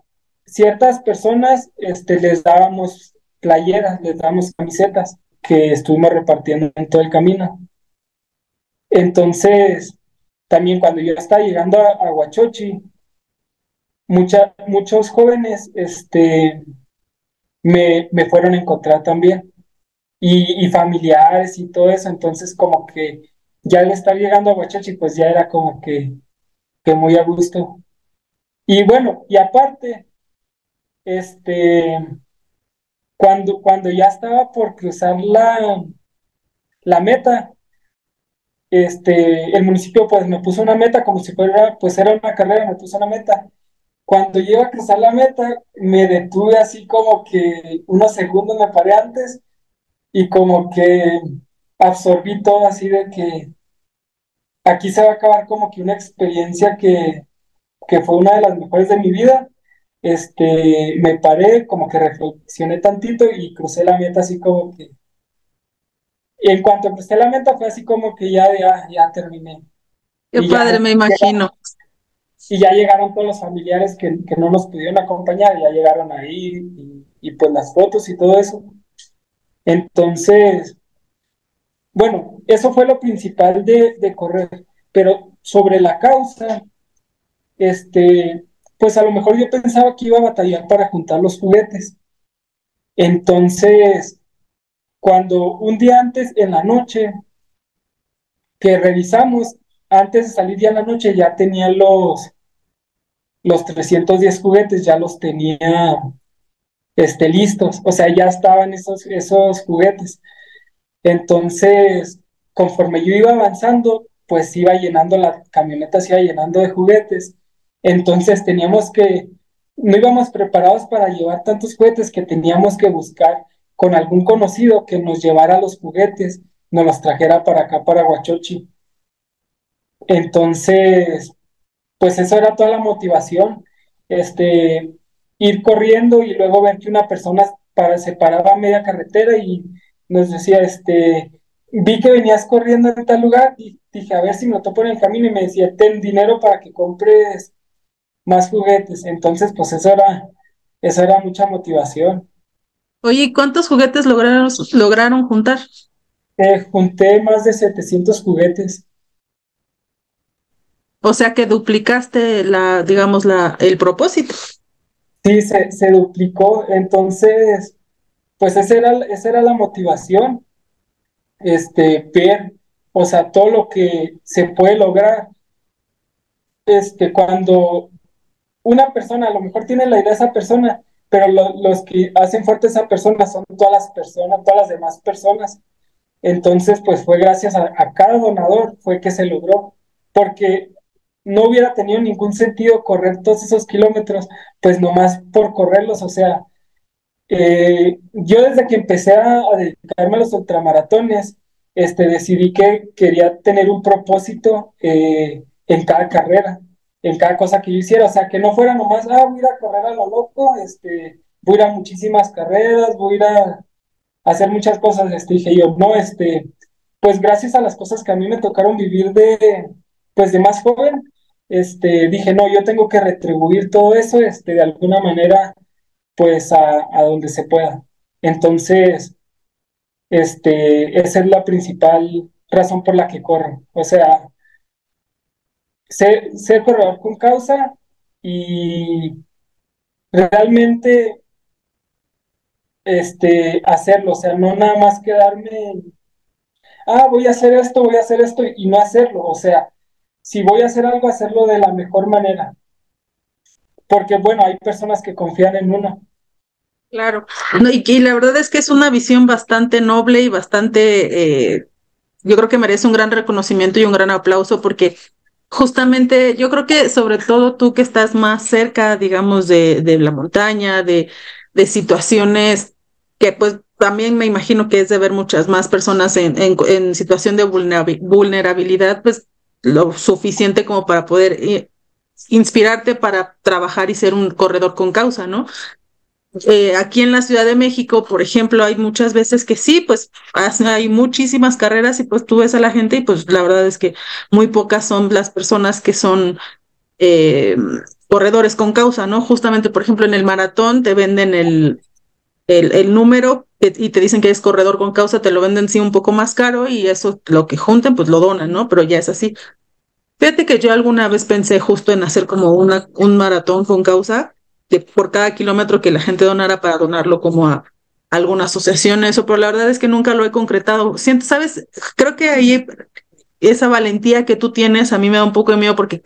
S3: ciertas personas este, les dábamos playeras, les dábamos camisetas que estuvimos repartiendo en todo el camino. Entonces, también cuando yo estaba llegando a, Huachochi, muchos jóvenes este, me, fueron a encontrar también, y, familiares y todo eso, entonces como que ya al estar llegando a Huachochi, pues ya era como que, que muy a gusto. Y bueno, y aparte, este, cuando, cuando ya estaba por cruzar la, la meta, este, el municipio pues me puso una meta como si fuera, pues era una carrera, me puso una meta. Cuando llego a cruzar la meta, me detuve así como que unos segundos me paré antes y como que absorbí todo así de que aquí se va a acabar como que una experiencia que, que fue una de las mejores de mi vida. Este, me paré, como que reflexioné tantito y crucé la meta así como que y en cuanto crucé la meta fue así como que ya, ya, ya terminé.
S2: Qué padre, me imagino.
S3: y ya llegaron todos los familiares que, no nos pudieron acompañar, ya llegaron ahí y, pues las fotos y todo eso. Entonces, bueno, eso fue lo principal de, de correr, pero sobre la causa, este, pues a lo mejor yo pensaba que iba a batallar para juntar los juguetes. Entonces, cuando un día antes, en la noche, que revisamos, antes de salir ya en la noche, ya tenía los, los 310 juguetes, ya los tenía este, listos, o sea, ya estaban esos, esos juguetes. Entonces, conforme yo iba avanzando, pues iba llenando la camioneta, se iba llenando de juguetes. Entonces teníamos que, no íbamos preparados para llevar tantos juguetes que teníamos que buscar con algún conocido que nos llevara los juguetes, nos los trajera para acá, para Huachochi. Entonces, pues eso era toda la motivación, este, ir corriendo y luego ver que una persona para, se paraba a media carretera y nos decía, este, vi que venías corriendo en tal lugar y dije, a ver si me lo topo en el camino y me decía, ten dinero para que compres más juguetes. Entonces, pues eso era, eso era mucha motivación.
S2: Oye, ¿cuántos juguetes lograron, lograron juntar?
S3: Eh, junté más de 700 juguetes.
S2: O sea que duplicaste la, digamos, la, el propósito.
S3: Sí, se, se duplicó. Entonces, pues esa era, esa era la motivación. Este, ver, o sea, todo lo que se puede lograr. Este, cuando una persona, a lo mejor tiene la idea de esa persona, pero los que hacen fuerte esa persona son todas las personas, todas las demás personas. Entonces, pues fue gracias a, cada donador fue que se logró, porque no hubiera tenido ningún sentido correr todos esos kilómetros, pues nomás por correrlos, o sea, eh, yo desde que empecé a, dedicarme a los ultramaratones, este, decidí que quería tener un propósito eh, en cada carrera en cada cosa que yo hiciera, o sea, que no fuera nomás, ah, voy a correr a lo loco, este, voy a ir a muchísimas carreras, voy a, hacer muchas cosas, este, dije yo, no, este, pues gracias a las cosas que a mí me tocaron vivir de, pues de más joven, este, dije, no, yo tengo que retribuir todo eso, este, de alguna manera, pues a, a donde se pueda. Entonces, este, esa es la principal razón por la que corro, o sea, ser, corredor con causa y realmente este, hacerlo, o sea, no nada más quedarme, ah, voy a hacer esto, voy a hacer esto y no hacerlo, o sea, si voy a hacer algo, hacerlo de la mejor manera. Porque bueno, hay personas que confían en uno.
S2: Claro, no, y, y, la verdad es que es una visión bastante noble y bastante, eh, yo creo que merece un gran reconocimiento y un gran aplauso porque justamente yo creo que sobre todo tú que estás más cerca, digamos, de, de la montaña, de, situaciones que pues también me imagino que es de ver muchas más personas en, en, situación de vulnerabilidad, pues lo suficiente como para poder eh, inspirarte para trabajar y ser un corredor con causa, ¿no? Eh, aquí en la Ciudad de México, por ejemplo, hay muchas veces que sí, pues hay muchísimas carreras y pues tú ves a la gente y pues la verdad es que muy pocas son las personas que son eh, corredores con causa, ¿no? Justamente, por ejemplo, en el maratón te venden el, el, el número y te dicen que es corredor con causa, te lo venden sí un poco más caro y eso lo que junten pues lo donan, ¿no? Pero ya es así. Fíjate que yo alguna vez pensé justo en hacer como una, un maratón con causa, de por cada kilómetro que la gente donara para donarlo como a alguna asociación, eso, pero la verdad es que nunca lo he concretado. Siento, ¿sabes? Creo que ahí esa valentía que tú tienes a mí me da un poco de miedo porque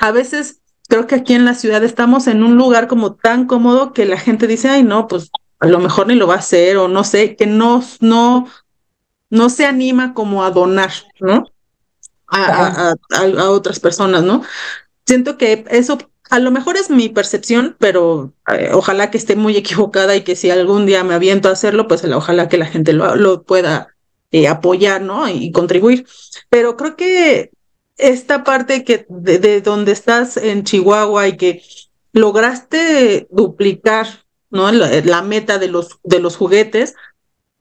S2: a veces creo que aquí en la ciudad estamos en un lugar como tan cómodo que la gente dice, ay, no, pues a lo mejor ni lo va a hacer o no sé, que no, no, no se anima como a donar, ¿no? A, a, otras personas, ¿no? Siento que eso a lo mejor es mi percepción, pero eh, ojalá que esté muy equivocada y que si algún día me aviento a hacerlo, pues ojalá que la gente lo, lo pueda eh, apoyar, ¿no? Y contribuir. Pero creo que esta parte que de, de, donde estás en Chihuahua y que lograste duplicar, ¿no? La, la meta de los, de los juguetes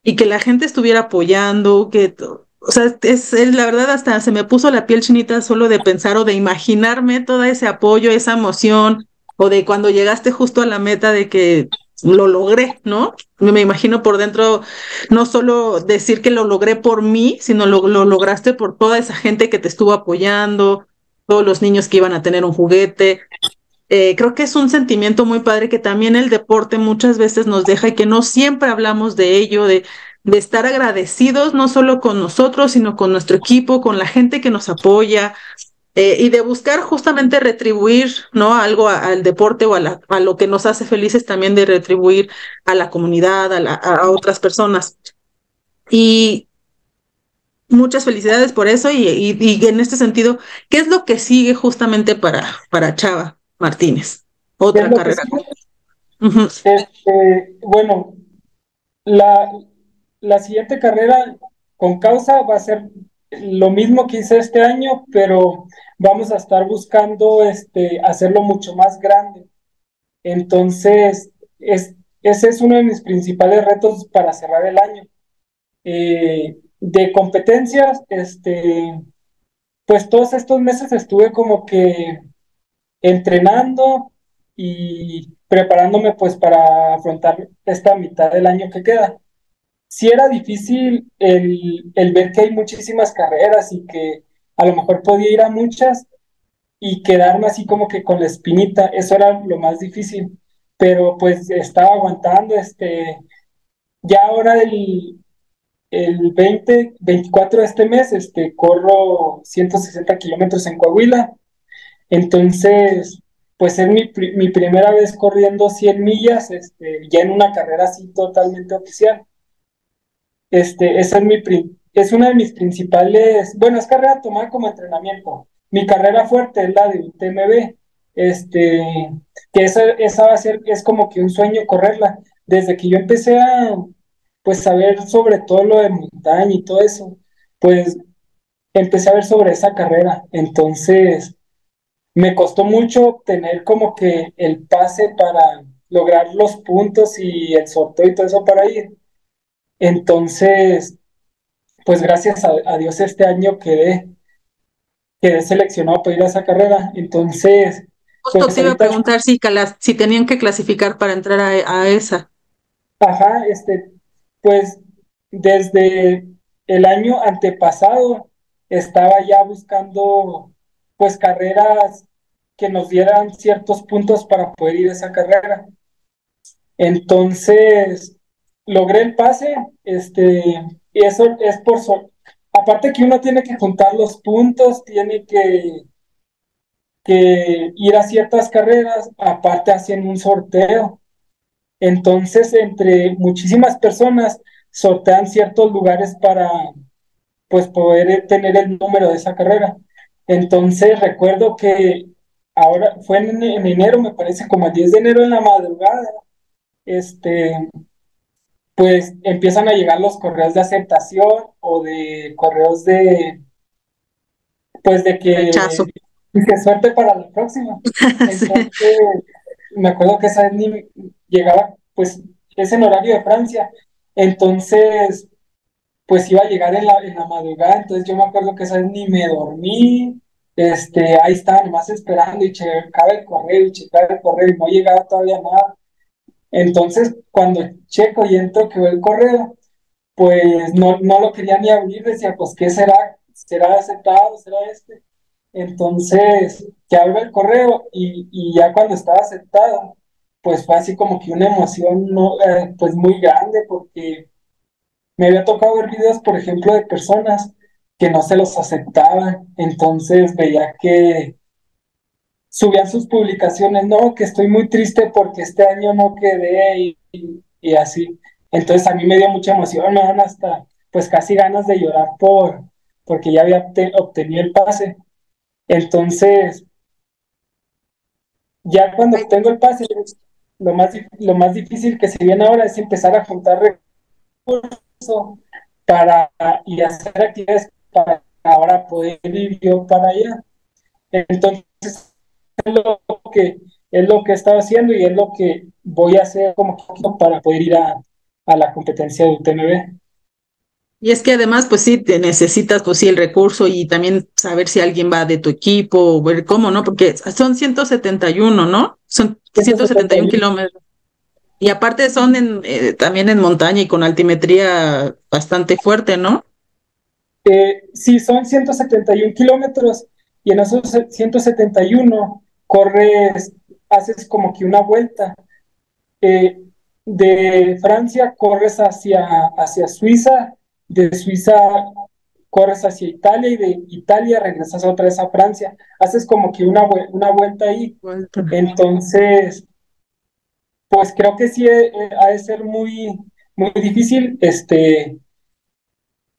S2: y que la gente estuviera apoyando, que o sea, es, la verdad hasta se me puso la piel chinita solo de pensar o de imaginarme todo ese apoyo, esa emoción, o de cuando llegaste justo a la meta de que lo logré, ¿no? Me imagino por dentro, no solo decir que lo logré por mí, sino lo, lo lograste por toda esa gente que te estuvo apoyando, todos los niños que iban a tener un juguete. Eh, creo que es un sentimiento muy padre que también el deporte muchas veces nos deja y que no siempre hablamos de ello, de de estar agradecidos no solo con nosotros, sino con nuestro equipo, con la gente que nos apoya eh, y de buscar justamente retribuir ¿no? algo al deporte o a, a, lo que nos hace felices también de retribuir a la comunidad, a, a otras personas. Y muchas felicidades por eso y, y, en este sentido, ¿qué es lo que sigue justamente para, para Chava Martínez? Otra carrera.
S3: este, bueno, la, la siguiente carrera con causa va a ser lo mismo que hice este año, pero vamos a estar buscando este, hacerlo mucho más grande. Entonces, es, ese es uno de mis principales retos para cerrar el año. Eh, de competencias, este, pues todos estos meses estuve como que entrenando y preparándome pues para afrontar esta mitad del año que queda sí era difícil el, el, ver que hay muchísimas carreras y que a lo mejor podía ir a muchas y quedarme así como que con la espinita, eso era lo más difícil, pero pues estaba aguantando, este, ya ahora el, el 20, 24 de este mes, este, corro 160 kilómetros en Coahuila, entonces, pues es mi, mi primera vez corriendo 100 millas, este, ya en una carrera así totalmente oficial. Este, esa es, mi, es una de mis principales, bueno, es carrera tomada como entrenamiento. Mi carrera fuerte es la de UTMB, este, que esa, esa va a ser, es como que un sueño correrla. Desde que yo empecé a, pues, saber sobre todo lo de montaña y todo eso, pues, empecé a ver sobre esa carrera. Entonces, me costó mucho tener como que el pase para lograr los puntos y el sorteo y todo eso para ir. Entonces, pues gracias a, Dios este año quedé, quedé seleccionado para ir a esa carrera. Entonces...
S2: Justo pues, te iba a preguntar si, si tenían que clasificar para entrar a, esa.
S3: Ajá, este, pues desde el año antepasado estaba ya buscando pues carreras que nos dieran ciertos puntos para poder ir a esa carrera. Entonces, logré el pase, este, y eso es por, aparte que uno tiene que juntar los puntos, tiene que, que ir a ciertas carreras, aparte hacen un sorteo. Entonces, entre muchísimas personas sortean ciertos lugares para pues poder tener el número de esa carrera. Entonces, recuerdo que ahora fue en, en enero, me parece como el 10 de enero en la madrugada, este, pues empiezan a llegar los correos de aceptación o de correos de, pues de que, que suerte para la próxima. Entonces, me acuerdo que esa vez ni llegaba pues es en horario de Francia, entonces pues iba a llegar en la, en la madrugada, entonces yo me acuerdo que esa vez ni me dormí, este, ahí estaba nomás esperando y checaba el correo y checaba el correo y no llegaba todavía nada. Entonces, cuando checo y entro que el correo, pues no, no lo quería ni abrir, decía, pues, ¿qué será? ¿Será aceptado? ¿Será este? Entonces, que abro el correo y, y, ya cuando estaba aceptado, pues fue así como que una emoción, no, eh, pues muy grande, porque me había tocado ver videos, por ejemplo, de personas que no se los aceptaban, entonces veía que subían sus publicaciones, no, que estoy muy triste porque este año no quedé y, así. Entonces a mí me dio mucha emoción, me dan hasta pues casi ganas de llorar por porque ya había obtenido el pase. Entonces, ya cuando tengo el pase, lo más, lo más difícil que se viene ahora es empezar a juntar recursos para y hacer actividades para ahora poder ir yo para allá. Entonces, es lo que es lo que he estado haciendo y es lo que voy a hacer como para poder ir a, a la competencia de UTMB.
S2: Y es que además, pues sí, te necesitas, pues sí, el recurso y también saber si alguien va de tu equipo, o ver cómo, ¿no? Porque son 171, ¿no? Son 171 kilómetros. Y aparte son en, eh, también en montaña y con altimetría bastante fuerte, ¿no?
S3: Eh, sí, son 171 kilómetros y en esos 171 corres, haces como que una vuelta. Eh, de Francia corres hacia, hacia Suiza de Suiza corres hacia Italia y de Italia regresas otra vez a Francia. Haces como que una, una vuelta ahí. Entonces, pues creo que sí eh, ha de ser muy, muy difícil. Este,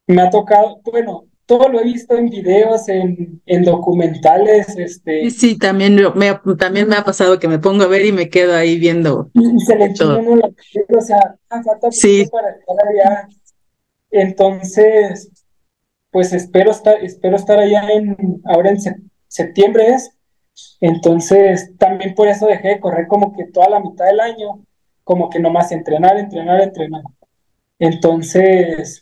S3: me ha tocado, bueno, todo lo he visto en videos, en, en documentales, este.
S2: Sí, también me, también me ha pasado que me pongo a ver y me quedo ahí viendo.
S3: Y se le uno la o sea, ah, falta sí. para estar allá entonces, pues espero estar, espero estar allá en, ahora en septiembre es. Entonces, también por eso dejé de correr como que toda la mitad del año, como que nomás entrenar, entrenar, entrenar. Entonces,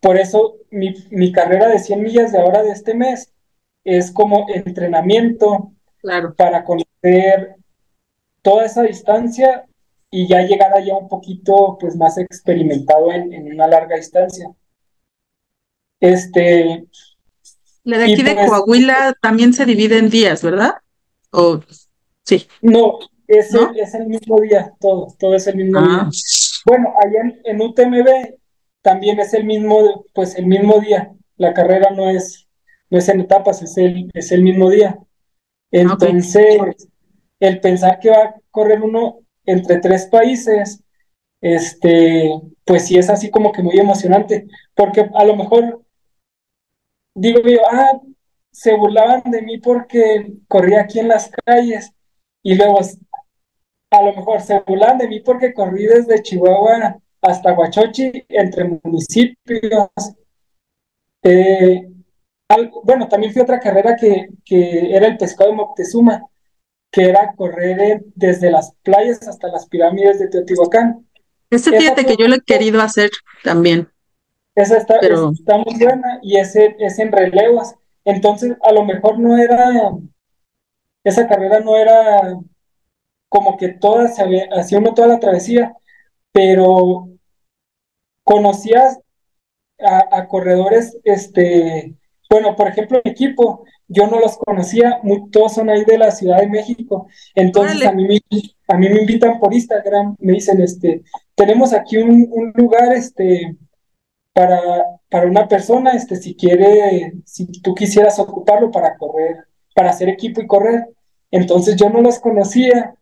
S3: por eso mi, mi carrera de 100 millas de ahora de este mes es como entrenamiento
S2: claro.
S3: para conocer toda esa distancia y ya llegar allá un poquito pues más experimentado en, una larga distancia. Este.
S2: La de aquí de pues, Coahuila también se divide en días, ¿verdad? O sí.
S3: No, es, El, es el mismo día, todo, todo es el mismo día. Ah. Bueno, allá en, UTMB también es el mismo, pues el mismo día. La carrera no es, no es en etapas, es el, es el mismo día. Entonces, el pensar que va a correr uno entre tres países, este, pues sí es así como que muy emocionante, porque a lo mejor digo yo, ah, se burlaban de mí porque corría aquí en las calles y luego a lo mejor se burlaban de mí porque corrí desde Chihuahua hasta Huachochi entre municipios. Eh, bueno, también fui otra carrera que, que era el pescado de Moctezuma, que era correr desde las playas hasta las pirámides de Teotihuacán.
S2: Ese fíjate que yo lo he querido hacer también.
S3: Esa está, está muy buena y ese es en relevos. Entonces, a lo mejor no era, esa carrera no era como que toda se había, hacía uno toda la travesía, pero conocías a, a corredores, este, bueno, por ejemplo, mi equipo, yo no los conocía, todos son ahí de la Ciudad de México, entonces a mí, me, a mí me invitan por Instagram, me dicen, este, tenemos aquí un, lugar, este, para, para una persona, este, si quiere, si tú quisieras ocuparlo para correr, para hacer equipo y correr, entonces yo no los conocía,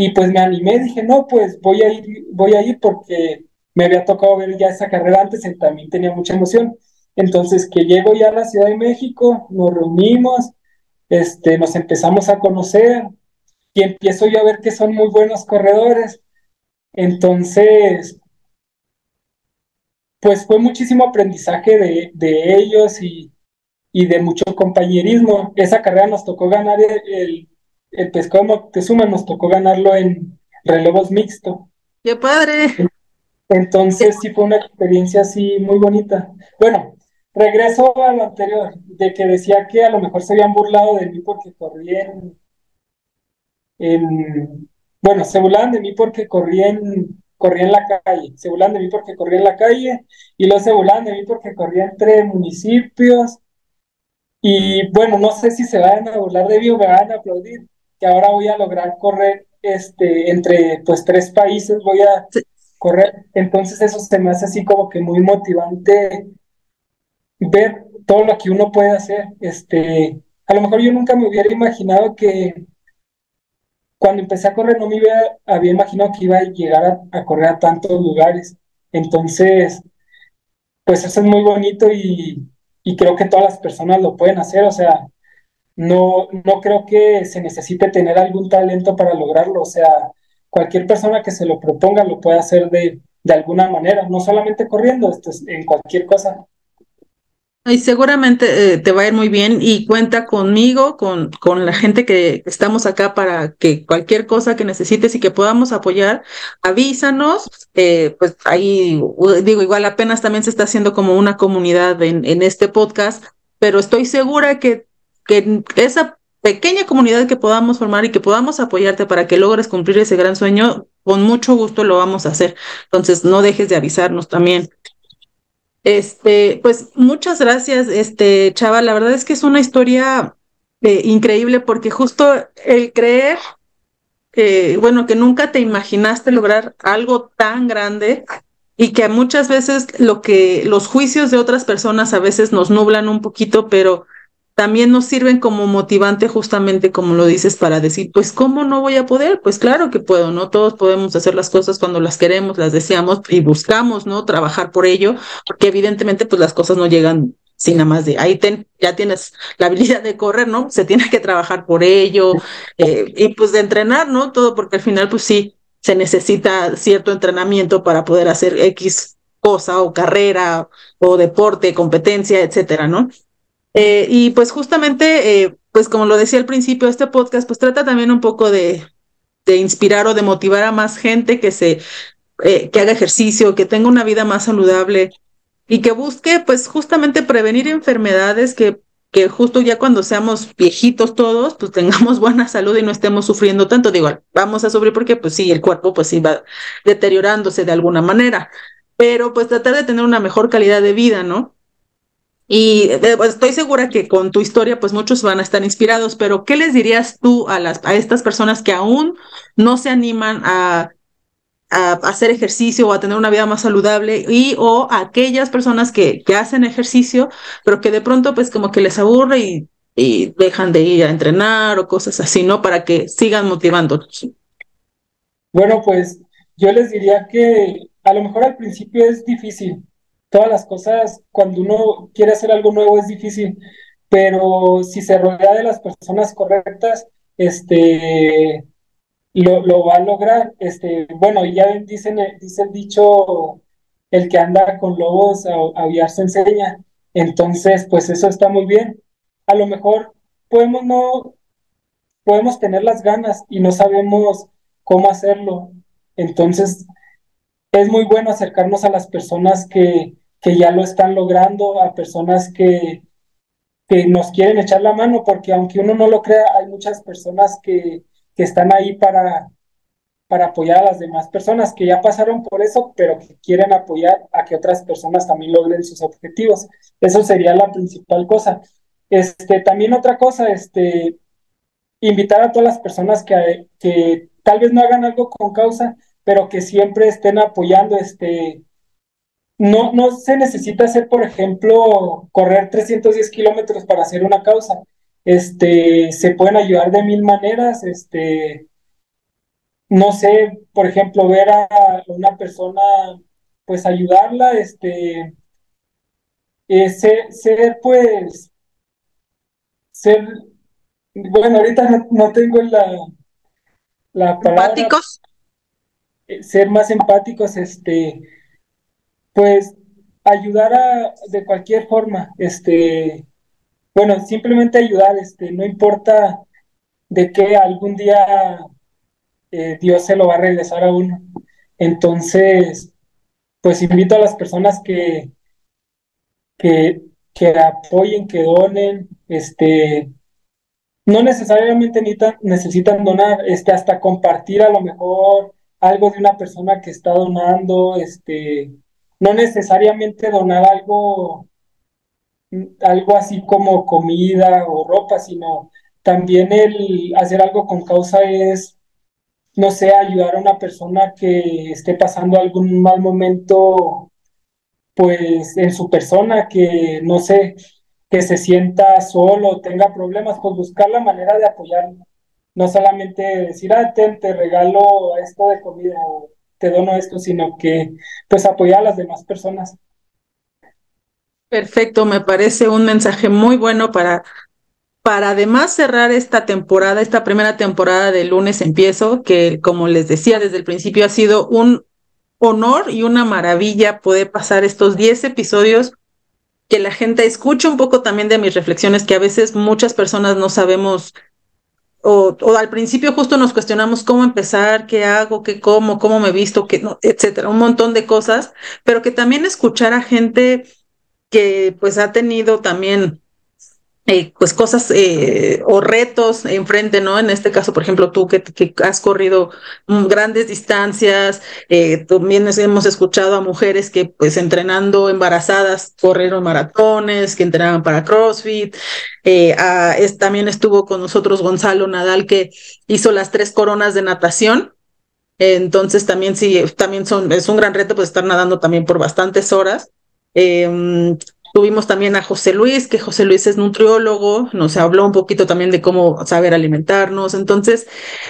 S3: y pues me animé, dije, no, pues voy a ir, voy a ir porque me había tocado ver ya esa carrera antes, y también tenía mucha emoción. Entonces, que llego ya a la Ciudad de México, nos reunimos, este, nos empezamos a conocer y empiezo yo a ver que son muy buenos corredores. Entonces, pues fue muchísimo aprendizaje de, ellos y, de mucho compañerismo. Esa carrera nos tocó ganar el, pescado Moctezuma, nos tocó ganarlo en, relevos mixto.
S2: ¡Qué padre!
S3: Entonces sí fue una experiencia así muy bonita. Bueno, regreso a lo anterior, de que decía que a lo mejor se habían burlado de mí porque corrí en, en bueno, se burlaban de mí porque corrí en, corría en la calle, se burlaban de mí porque corría en la calle y luego se burlaban de mí porque corría entre municipios y bueno, no sé si se van a burlar de mí o me van a aplaudir, que ahora voy a lograr correr este, entre pues tres países, voy a correr, entonces eso se me hace así como que muy motivante ver todo lo que uno puede hacer, este, a lo mejor yo nunca me hubiera imaginado que cuando empecé a correr no me había, imaginado que iba a llegar a, correr a tantos lugares. Entonces, pues eso es muy bonito y, creo que todas las personas lo pueden hacer. O sea, no, no creo que se necesite tener algún talento para lograrlo. O sea, cualquier persona que se lo proponga lo puede hacer de, de alguna manera, no solamente corriendo, esto es en cualquier cosa.
S2: Y seguramente eh, te va a ir muy bien y cuenta conmigo, con, con la gente que estamos acá para que cualquier cosa que necesites y que podamos apoyar, avísanos. Eh, pues ahí digo, igual apenas también se está haciendo como una comunidad en, en este podcast, pero estoy segura que, que esa pequeña comunidad que podamos formar y que podamos apoyarte para que logres cumplir ese gran sueño, con mucho gusto lo vamos a hacer. Entonces, no dejes de avisarnos también. Este, pues muchas gracias, este, Chava. La verdad es que es una historia eh, increíble porque justo el creer bueno, que nunca te imaginaste lograr algo tan grande y que muchas veces lo que los juicios de otras personas a veces nos nublan un poquito, pero también nos sirven como motivante justamente como lo dices para decir, pues ¿cómo no voy a poder? Pues claro que puedo, ¿no? Todos podemos hacer las cosas cuando las queremos, las deseamos y buscamos, ¿no? Trabajar por ello, porque evidentemente pues las cosas no llegan sin nada más de ahí ten, ya tienes la habilidad de correr, ¿no? Se tiene que trabajar por ello eh, y pues de entrenar, ¿no? Todo porque al final pues sí, se necesita cierto entrenamiento para poder hacer X cosa o carrera o deporte, competencia, etcétera, ¿no? Eh, y pues justamente, eh, pues como lo decía al principio, este podcast pues trata también un poco de, de inspirar o de motivar a más gente que se, eh, que haga ejercicio, que tenga una vida más saludable y que busque pues justamente prevenir enfermedades que que justo ya cuando seamos viejitos todos, pues tengamos buena salud y no estemos sufriendo tanto. Digo, vamos a sufrir porque pues sí, el cuerpo pues sí va deteriorándose de alguna manera, pero pues tratar de tener una mejor calidad de vida, ¿no? Y eh, pues, estoy segura que con tu historia, pues muchos van a estar inspirados, pero ¿qué les dirías tú a, las, a estas personas que aún no se animan a, a hacer ejercicio o a tener una vida más saludable y o a aquellas personas que, que hacen ejercicio, pero que de pronto pues como que les aburre y, y dejan de ir a entrenar o cosas así, ¿no? Para que sigan motivándonos.
S3: Bueno, pues yo les diría que a lo mejor al principio es difícil, todas las cosas, cuando uno quiere hacer algo nuevo es difícil, pero si se rodea de las personas correctas, este, lo, lo va a lograr. Este, bueno, ya dicen, dice el dicho, el que anda con lobos a, aviar se enseña. Entonces, pues eso está muy bien. A lo mejor podemos no, podemos tener las ganas y no sabemos cómo hacerlo. Entonces, es muy bueno acercarnos a las personas que, que ya lo están logrando, a personas que, que nos quieren echar la mano, porque aunque uno no lo crea, hay muchas personas que, que están ahí para, para apoyar a las demás personas que ya pasaron por eso, pero que quieren apoyar a que otras personas también logren sus objetivos. Eso sería la principal cosa. Este, también otra cosa, este, invitar a todas las personas que, que tal vez no hagan algo con causa, pero que siempre estén apoyando, este, no, no se necesita hacer, por ejemplo, correr 310 kilómetros para hacer una causa. Este, se pueden ayudar de mil maneras, este, no sé, por ejemplo, ver a una persona, pues ayudarla, este, eh, ser, pues, ser, bueno, ahorita no, tengo la, la palabra.
S2: ¿Empáticos?
S3: Eh, ser más empáticos, este, pues ayudar a, de cualquier forma, este, bueno, simplemente ayudar, este, no importa de que algún día eh, Dios se lo va a regresar a uno. Entonces, pues invito a las personas que, que, que apoyen, que donen, este, no necesariamente necesitan, donar, este, hasta compartir a lo mejor algo de una persona que está donando, este, no necesariamente donar algo, algo así como comida o ropa, sino también el hacer algo con causa es, no sé, ayudar a una persona que esté pasando algún mal momento, pues en su persona, que no sé, que se sienta solo, tenga problemas, pues buscar la manera de apoyarlo. No solamente decir, ah, te, te regalo esto de comida o te dono esto, sino que pues apoyar a las demás personas.
S2: Perfecto, me parece un mensaje muy bueno para, para además cerrar esta temporada, esta primera temporada de lunes empiezo, que como les decía desde el principio ha sido un honor y una maravilla poder pasar estos 10 episodios que la gente escuche un poco también de mis reflexiones, que a veces muchas personas no sabemos, o, al principio justo nos cuestionamos cómo empezar, qué hago, qué como, cómo me visto, qué no, etcétera, un montón de cosas, pero que también escuchar a gente que pues ha tenido también eh, pues cosas eh, o retos enfrente, ¿no? En este caso, por ejemplo, tú que, que has corrido mm, grandes distancias, eh, también hemos escuchado a mujeres que pues entrenando embarazadas corrieron maratones, que entrenaban para CrossFit. también estuvo con nosotros Gonzalo Nadal que hizo las tres coronas de natación. Entonces también sí, también son, es un gran reto pues estar nadando también por bastantes horas. Em, Tuvimos también a José Luis, que José Luis es nutriólogo, nos habló un poquito también de cómo saber alimentarnos. Entonces,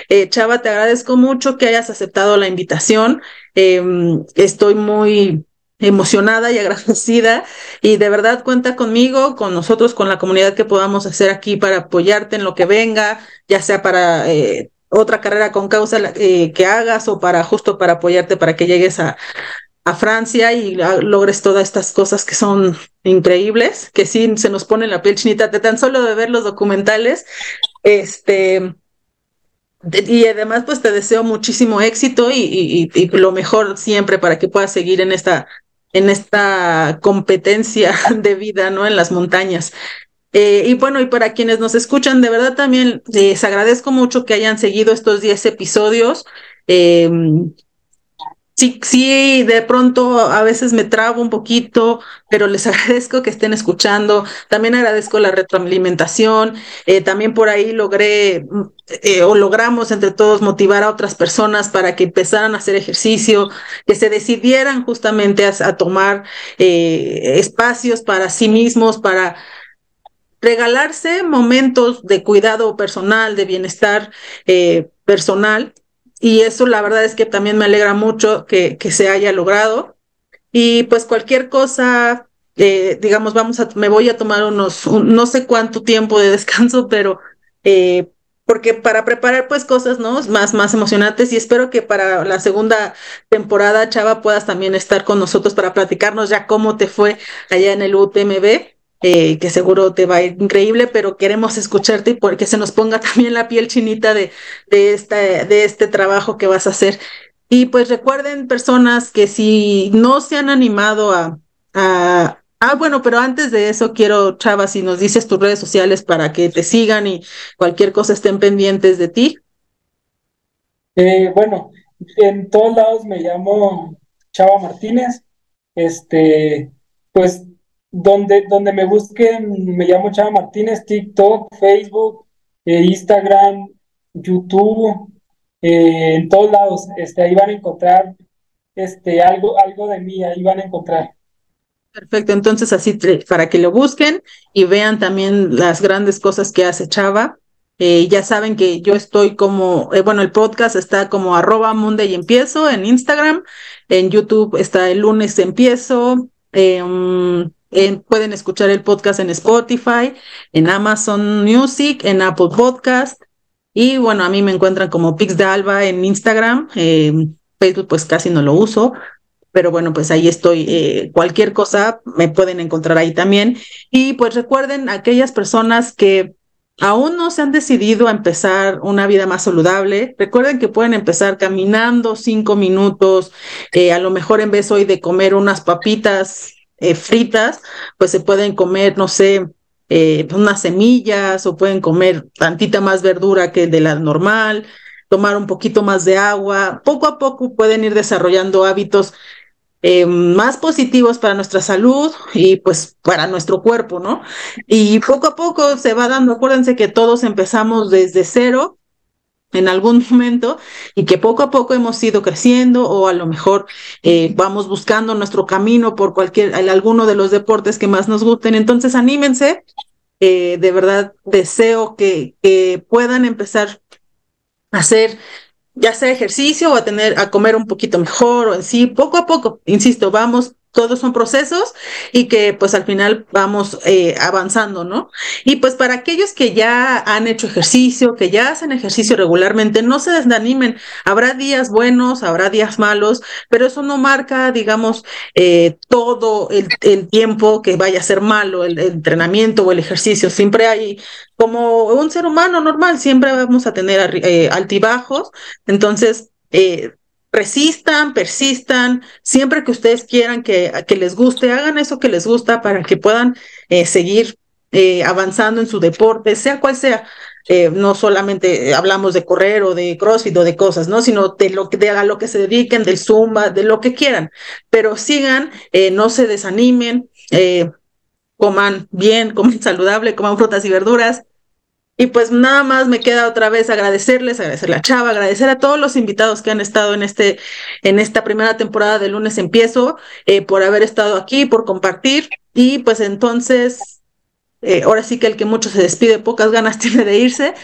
S2: eh, Chava, te agradezco mucho que hayas aceptado la invitación. Em, estoy muy emocionada y agradecida y de verdad cuenta conmigo, con nosotros, con la comunidad que podamos hacer aquí para apoyarte en lo que venga, ya sea para eh, otra carrera con causa eh, que hagas o para justo para apoyarte para que llegues a, a Francia y logres todas estas cosas que son increíbles, que sí se nos pone la piel chinita de tan solo de ver los documentales. Este, y además, pues te deseo muchísimo éxito y, lo mejor siempre para que puedas seguir en esta, en esta competencia de vida, ¿no? En las montañas. Eh, y bueno, y para quienes nos escuchan, de verdad también les agradezco mucho que hayan seguido estos 10 episodios. Eh, sí, sí, de pronto a veces me trabo un poquito, pero les agradezco que estén escuchando. También agradezco la retroalimentación. Eh, también por ahí logré eh, o logramos entre todos motivar a otras personas para que empezaran a hacer ejercicio, que se decidieran justamente a, tomar eh, espacios para sí mismos, para regalarse momentos de cuidado personal, de bienestar personal y eso la verdad es que también me alegra mucho que, que se haya logrado. Y pues cualquier cosa, eh, digamos, vamos a, me voy a tomar unos, no sé cuánto tiempo de descanso, pero eh, porque para preparar pues cosas, ¿no? Más, más emocionantes y espero que para la segunda temporada, Chava, puedas también estar con nosotros para platicarnos ya cómo te fue allá en el UTMB eh, que seguro te va a ir increíble, pero queremos escucharte y porque se nos ponga también la piel chinita de, de, esta, de este trabajo que vas a hacer. Y pues recuerden, personas, que si no se han animado a, a Ah, bueno, pero antes de eso quiero, Chava, si nos dices tus redes sociales para que te sigan y cualquier cosa estén pendientes de ti.
S3: Eh, bueno, en todos lados me llamo Chava Martínez. Este, pues donde, donde me busquen, me llamo Chava Martínez, TikTok, Facebook, eh, Instagram, YouTube, eh, en todos lados, este, ahí van a encontrar este, algo, algo de mí, ahí van a encontrar.
S2: Perfecto, entonces así para que lo busquen y vean también las grandes cosas que hace Chava. Eh, ya saben que yo estoy como, bueno, el podcast está como arroba munde y empiezo en Instagram, en YouTube está el lunes empiezo, pueden escuchar el podcast en Spotify, en Amazon Music, en Apple Podcast. Y bueno, a mí me encuentran como Pix de Alba en Instagram. Eh, Facebook pues casi no lo uso, pero bueno, pues ahí estoy. Eh, cualquier cosa me pueden encontrar ahí también. Y pues recuerden, aquellas personas que aún no se han decidido a empezar una vida más saludable, recuerden que pueden empezar caminando cinco minutos, eh, a lo mejor en vez hoy de comer unas papitas eh, fritas, pues se pueden comer, no sé, eh, unas semillas o pueden comer tantita más verdura que de la normal, tomar un poquito más de agua. Poco a poco pueden ir desarrollando hábitos eh, más positivos para nuestra salud y pues para nuestro cuerpo, ¿no? Y poco a poco se va dando, acuérdense que todos empezamos desde cero en algún momento y que poco a poco hemos ido creciendo o a lo mejor eh, vamos buscando nuestro camino por cualquier, alguno de los deportes que más nos gusten. Entonces, anímense. Eh, de verdad, deseo que, que puedan empezar a hacer ya sea ejercicio o a tener, a comer un poquito mejor o en sí, poco a poco, insisto, vamos todos son procesos y que pues al final vamos eh, avanzando, ¿no? Y pues para aquellos que ya han hecho ejercicio, que ya hacen ejercicio regularmente, no se desanimen, habrá días buenos, habrá días malos, pero eso no marca, digamos, eh, todo el, tiempo que vaya a ser malo el, entrenamiento o el ejercicio, siempre hay como un ser humano normal, siempre vamos a tener eh, altibajos, entonces... Eh, resistan, persistan, siempre que ustedes quieran que, que, les guste, hagan eso que les gusta para que puedan eh, seguir eh, avanzando en su deporte, sea cual sea. Eh, no solamente hablamos de correr o de crossfit o de cosas, ¿no? Sino de lo que de a lo que se dediquen, del zumba, de lo que quieran. Pero sigan, no se desanimen, coman bien, coman saludable, coman frutas y verduras, y pues nada más me queda otra vez agradecerles, agradecerle a Chava, agradecer a todos los invitados que han estado en este, en esta primera temporada de lunes empiezo, eh, por haber estado aquí, por compartir. Y pues entonces, eh, ahora sí que el que mucho se despide, pocas ganas tiene de irse.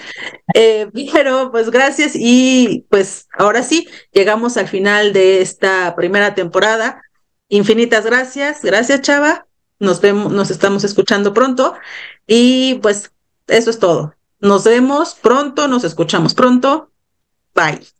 S2: Eh, pero pues gracias y pues ahora sí, llegamos al final de esta primera temporada. Infinitas gracias, gracias Chava. Nos vemos, nos estamos escuchando pronto y pues eso es todo. Nos vemos pronto, nos escuchamos pronto. Bye.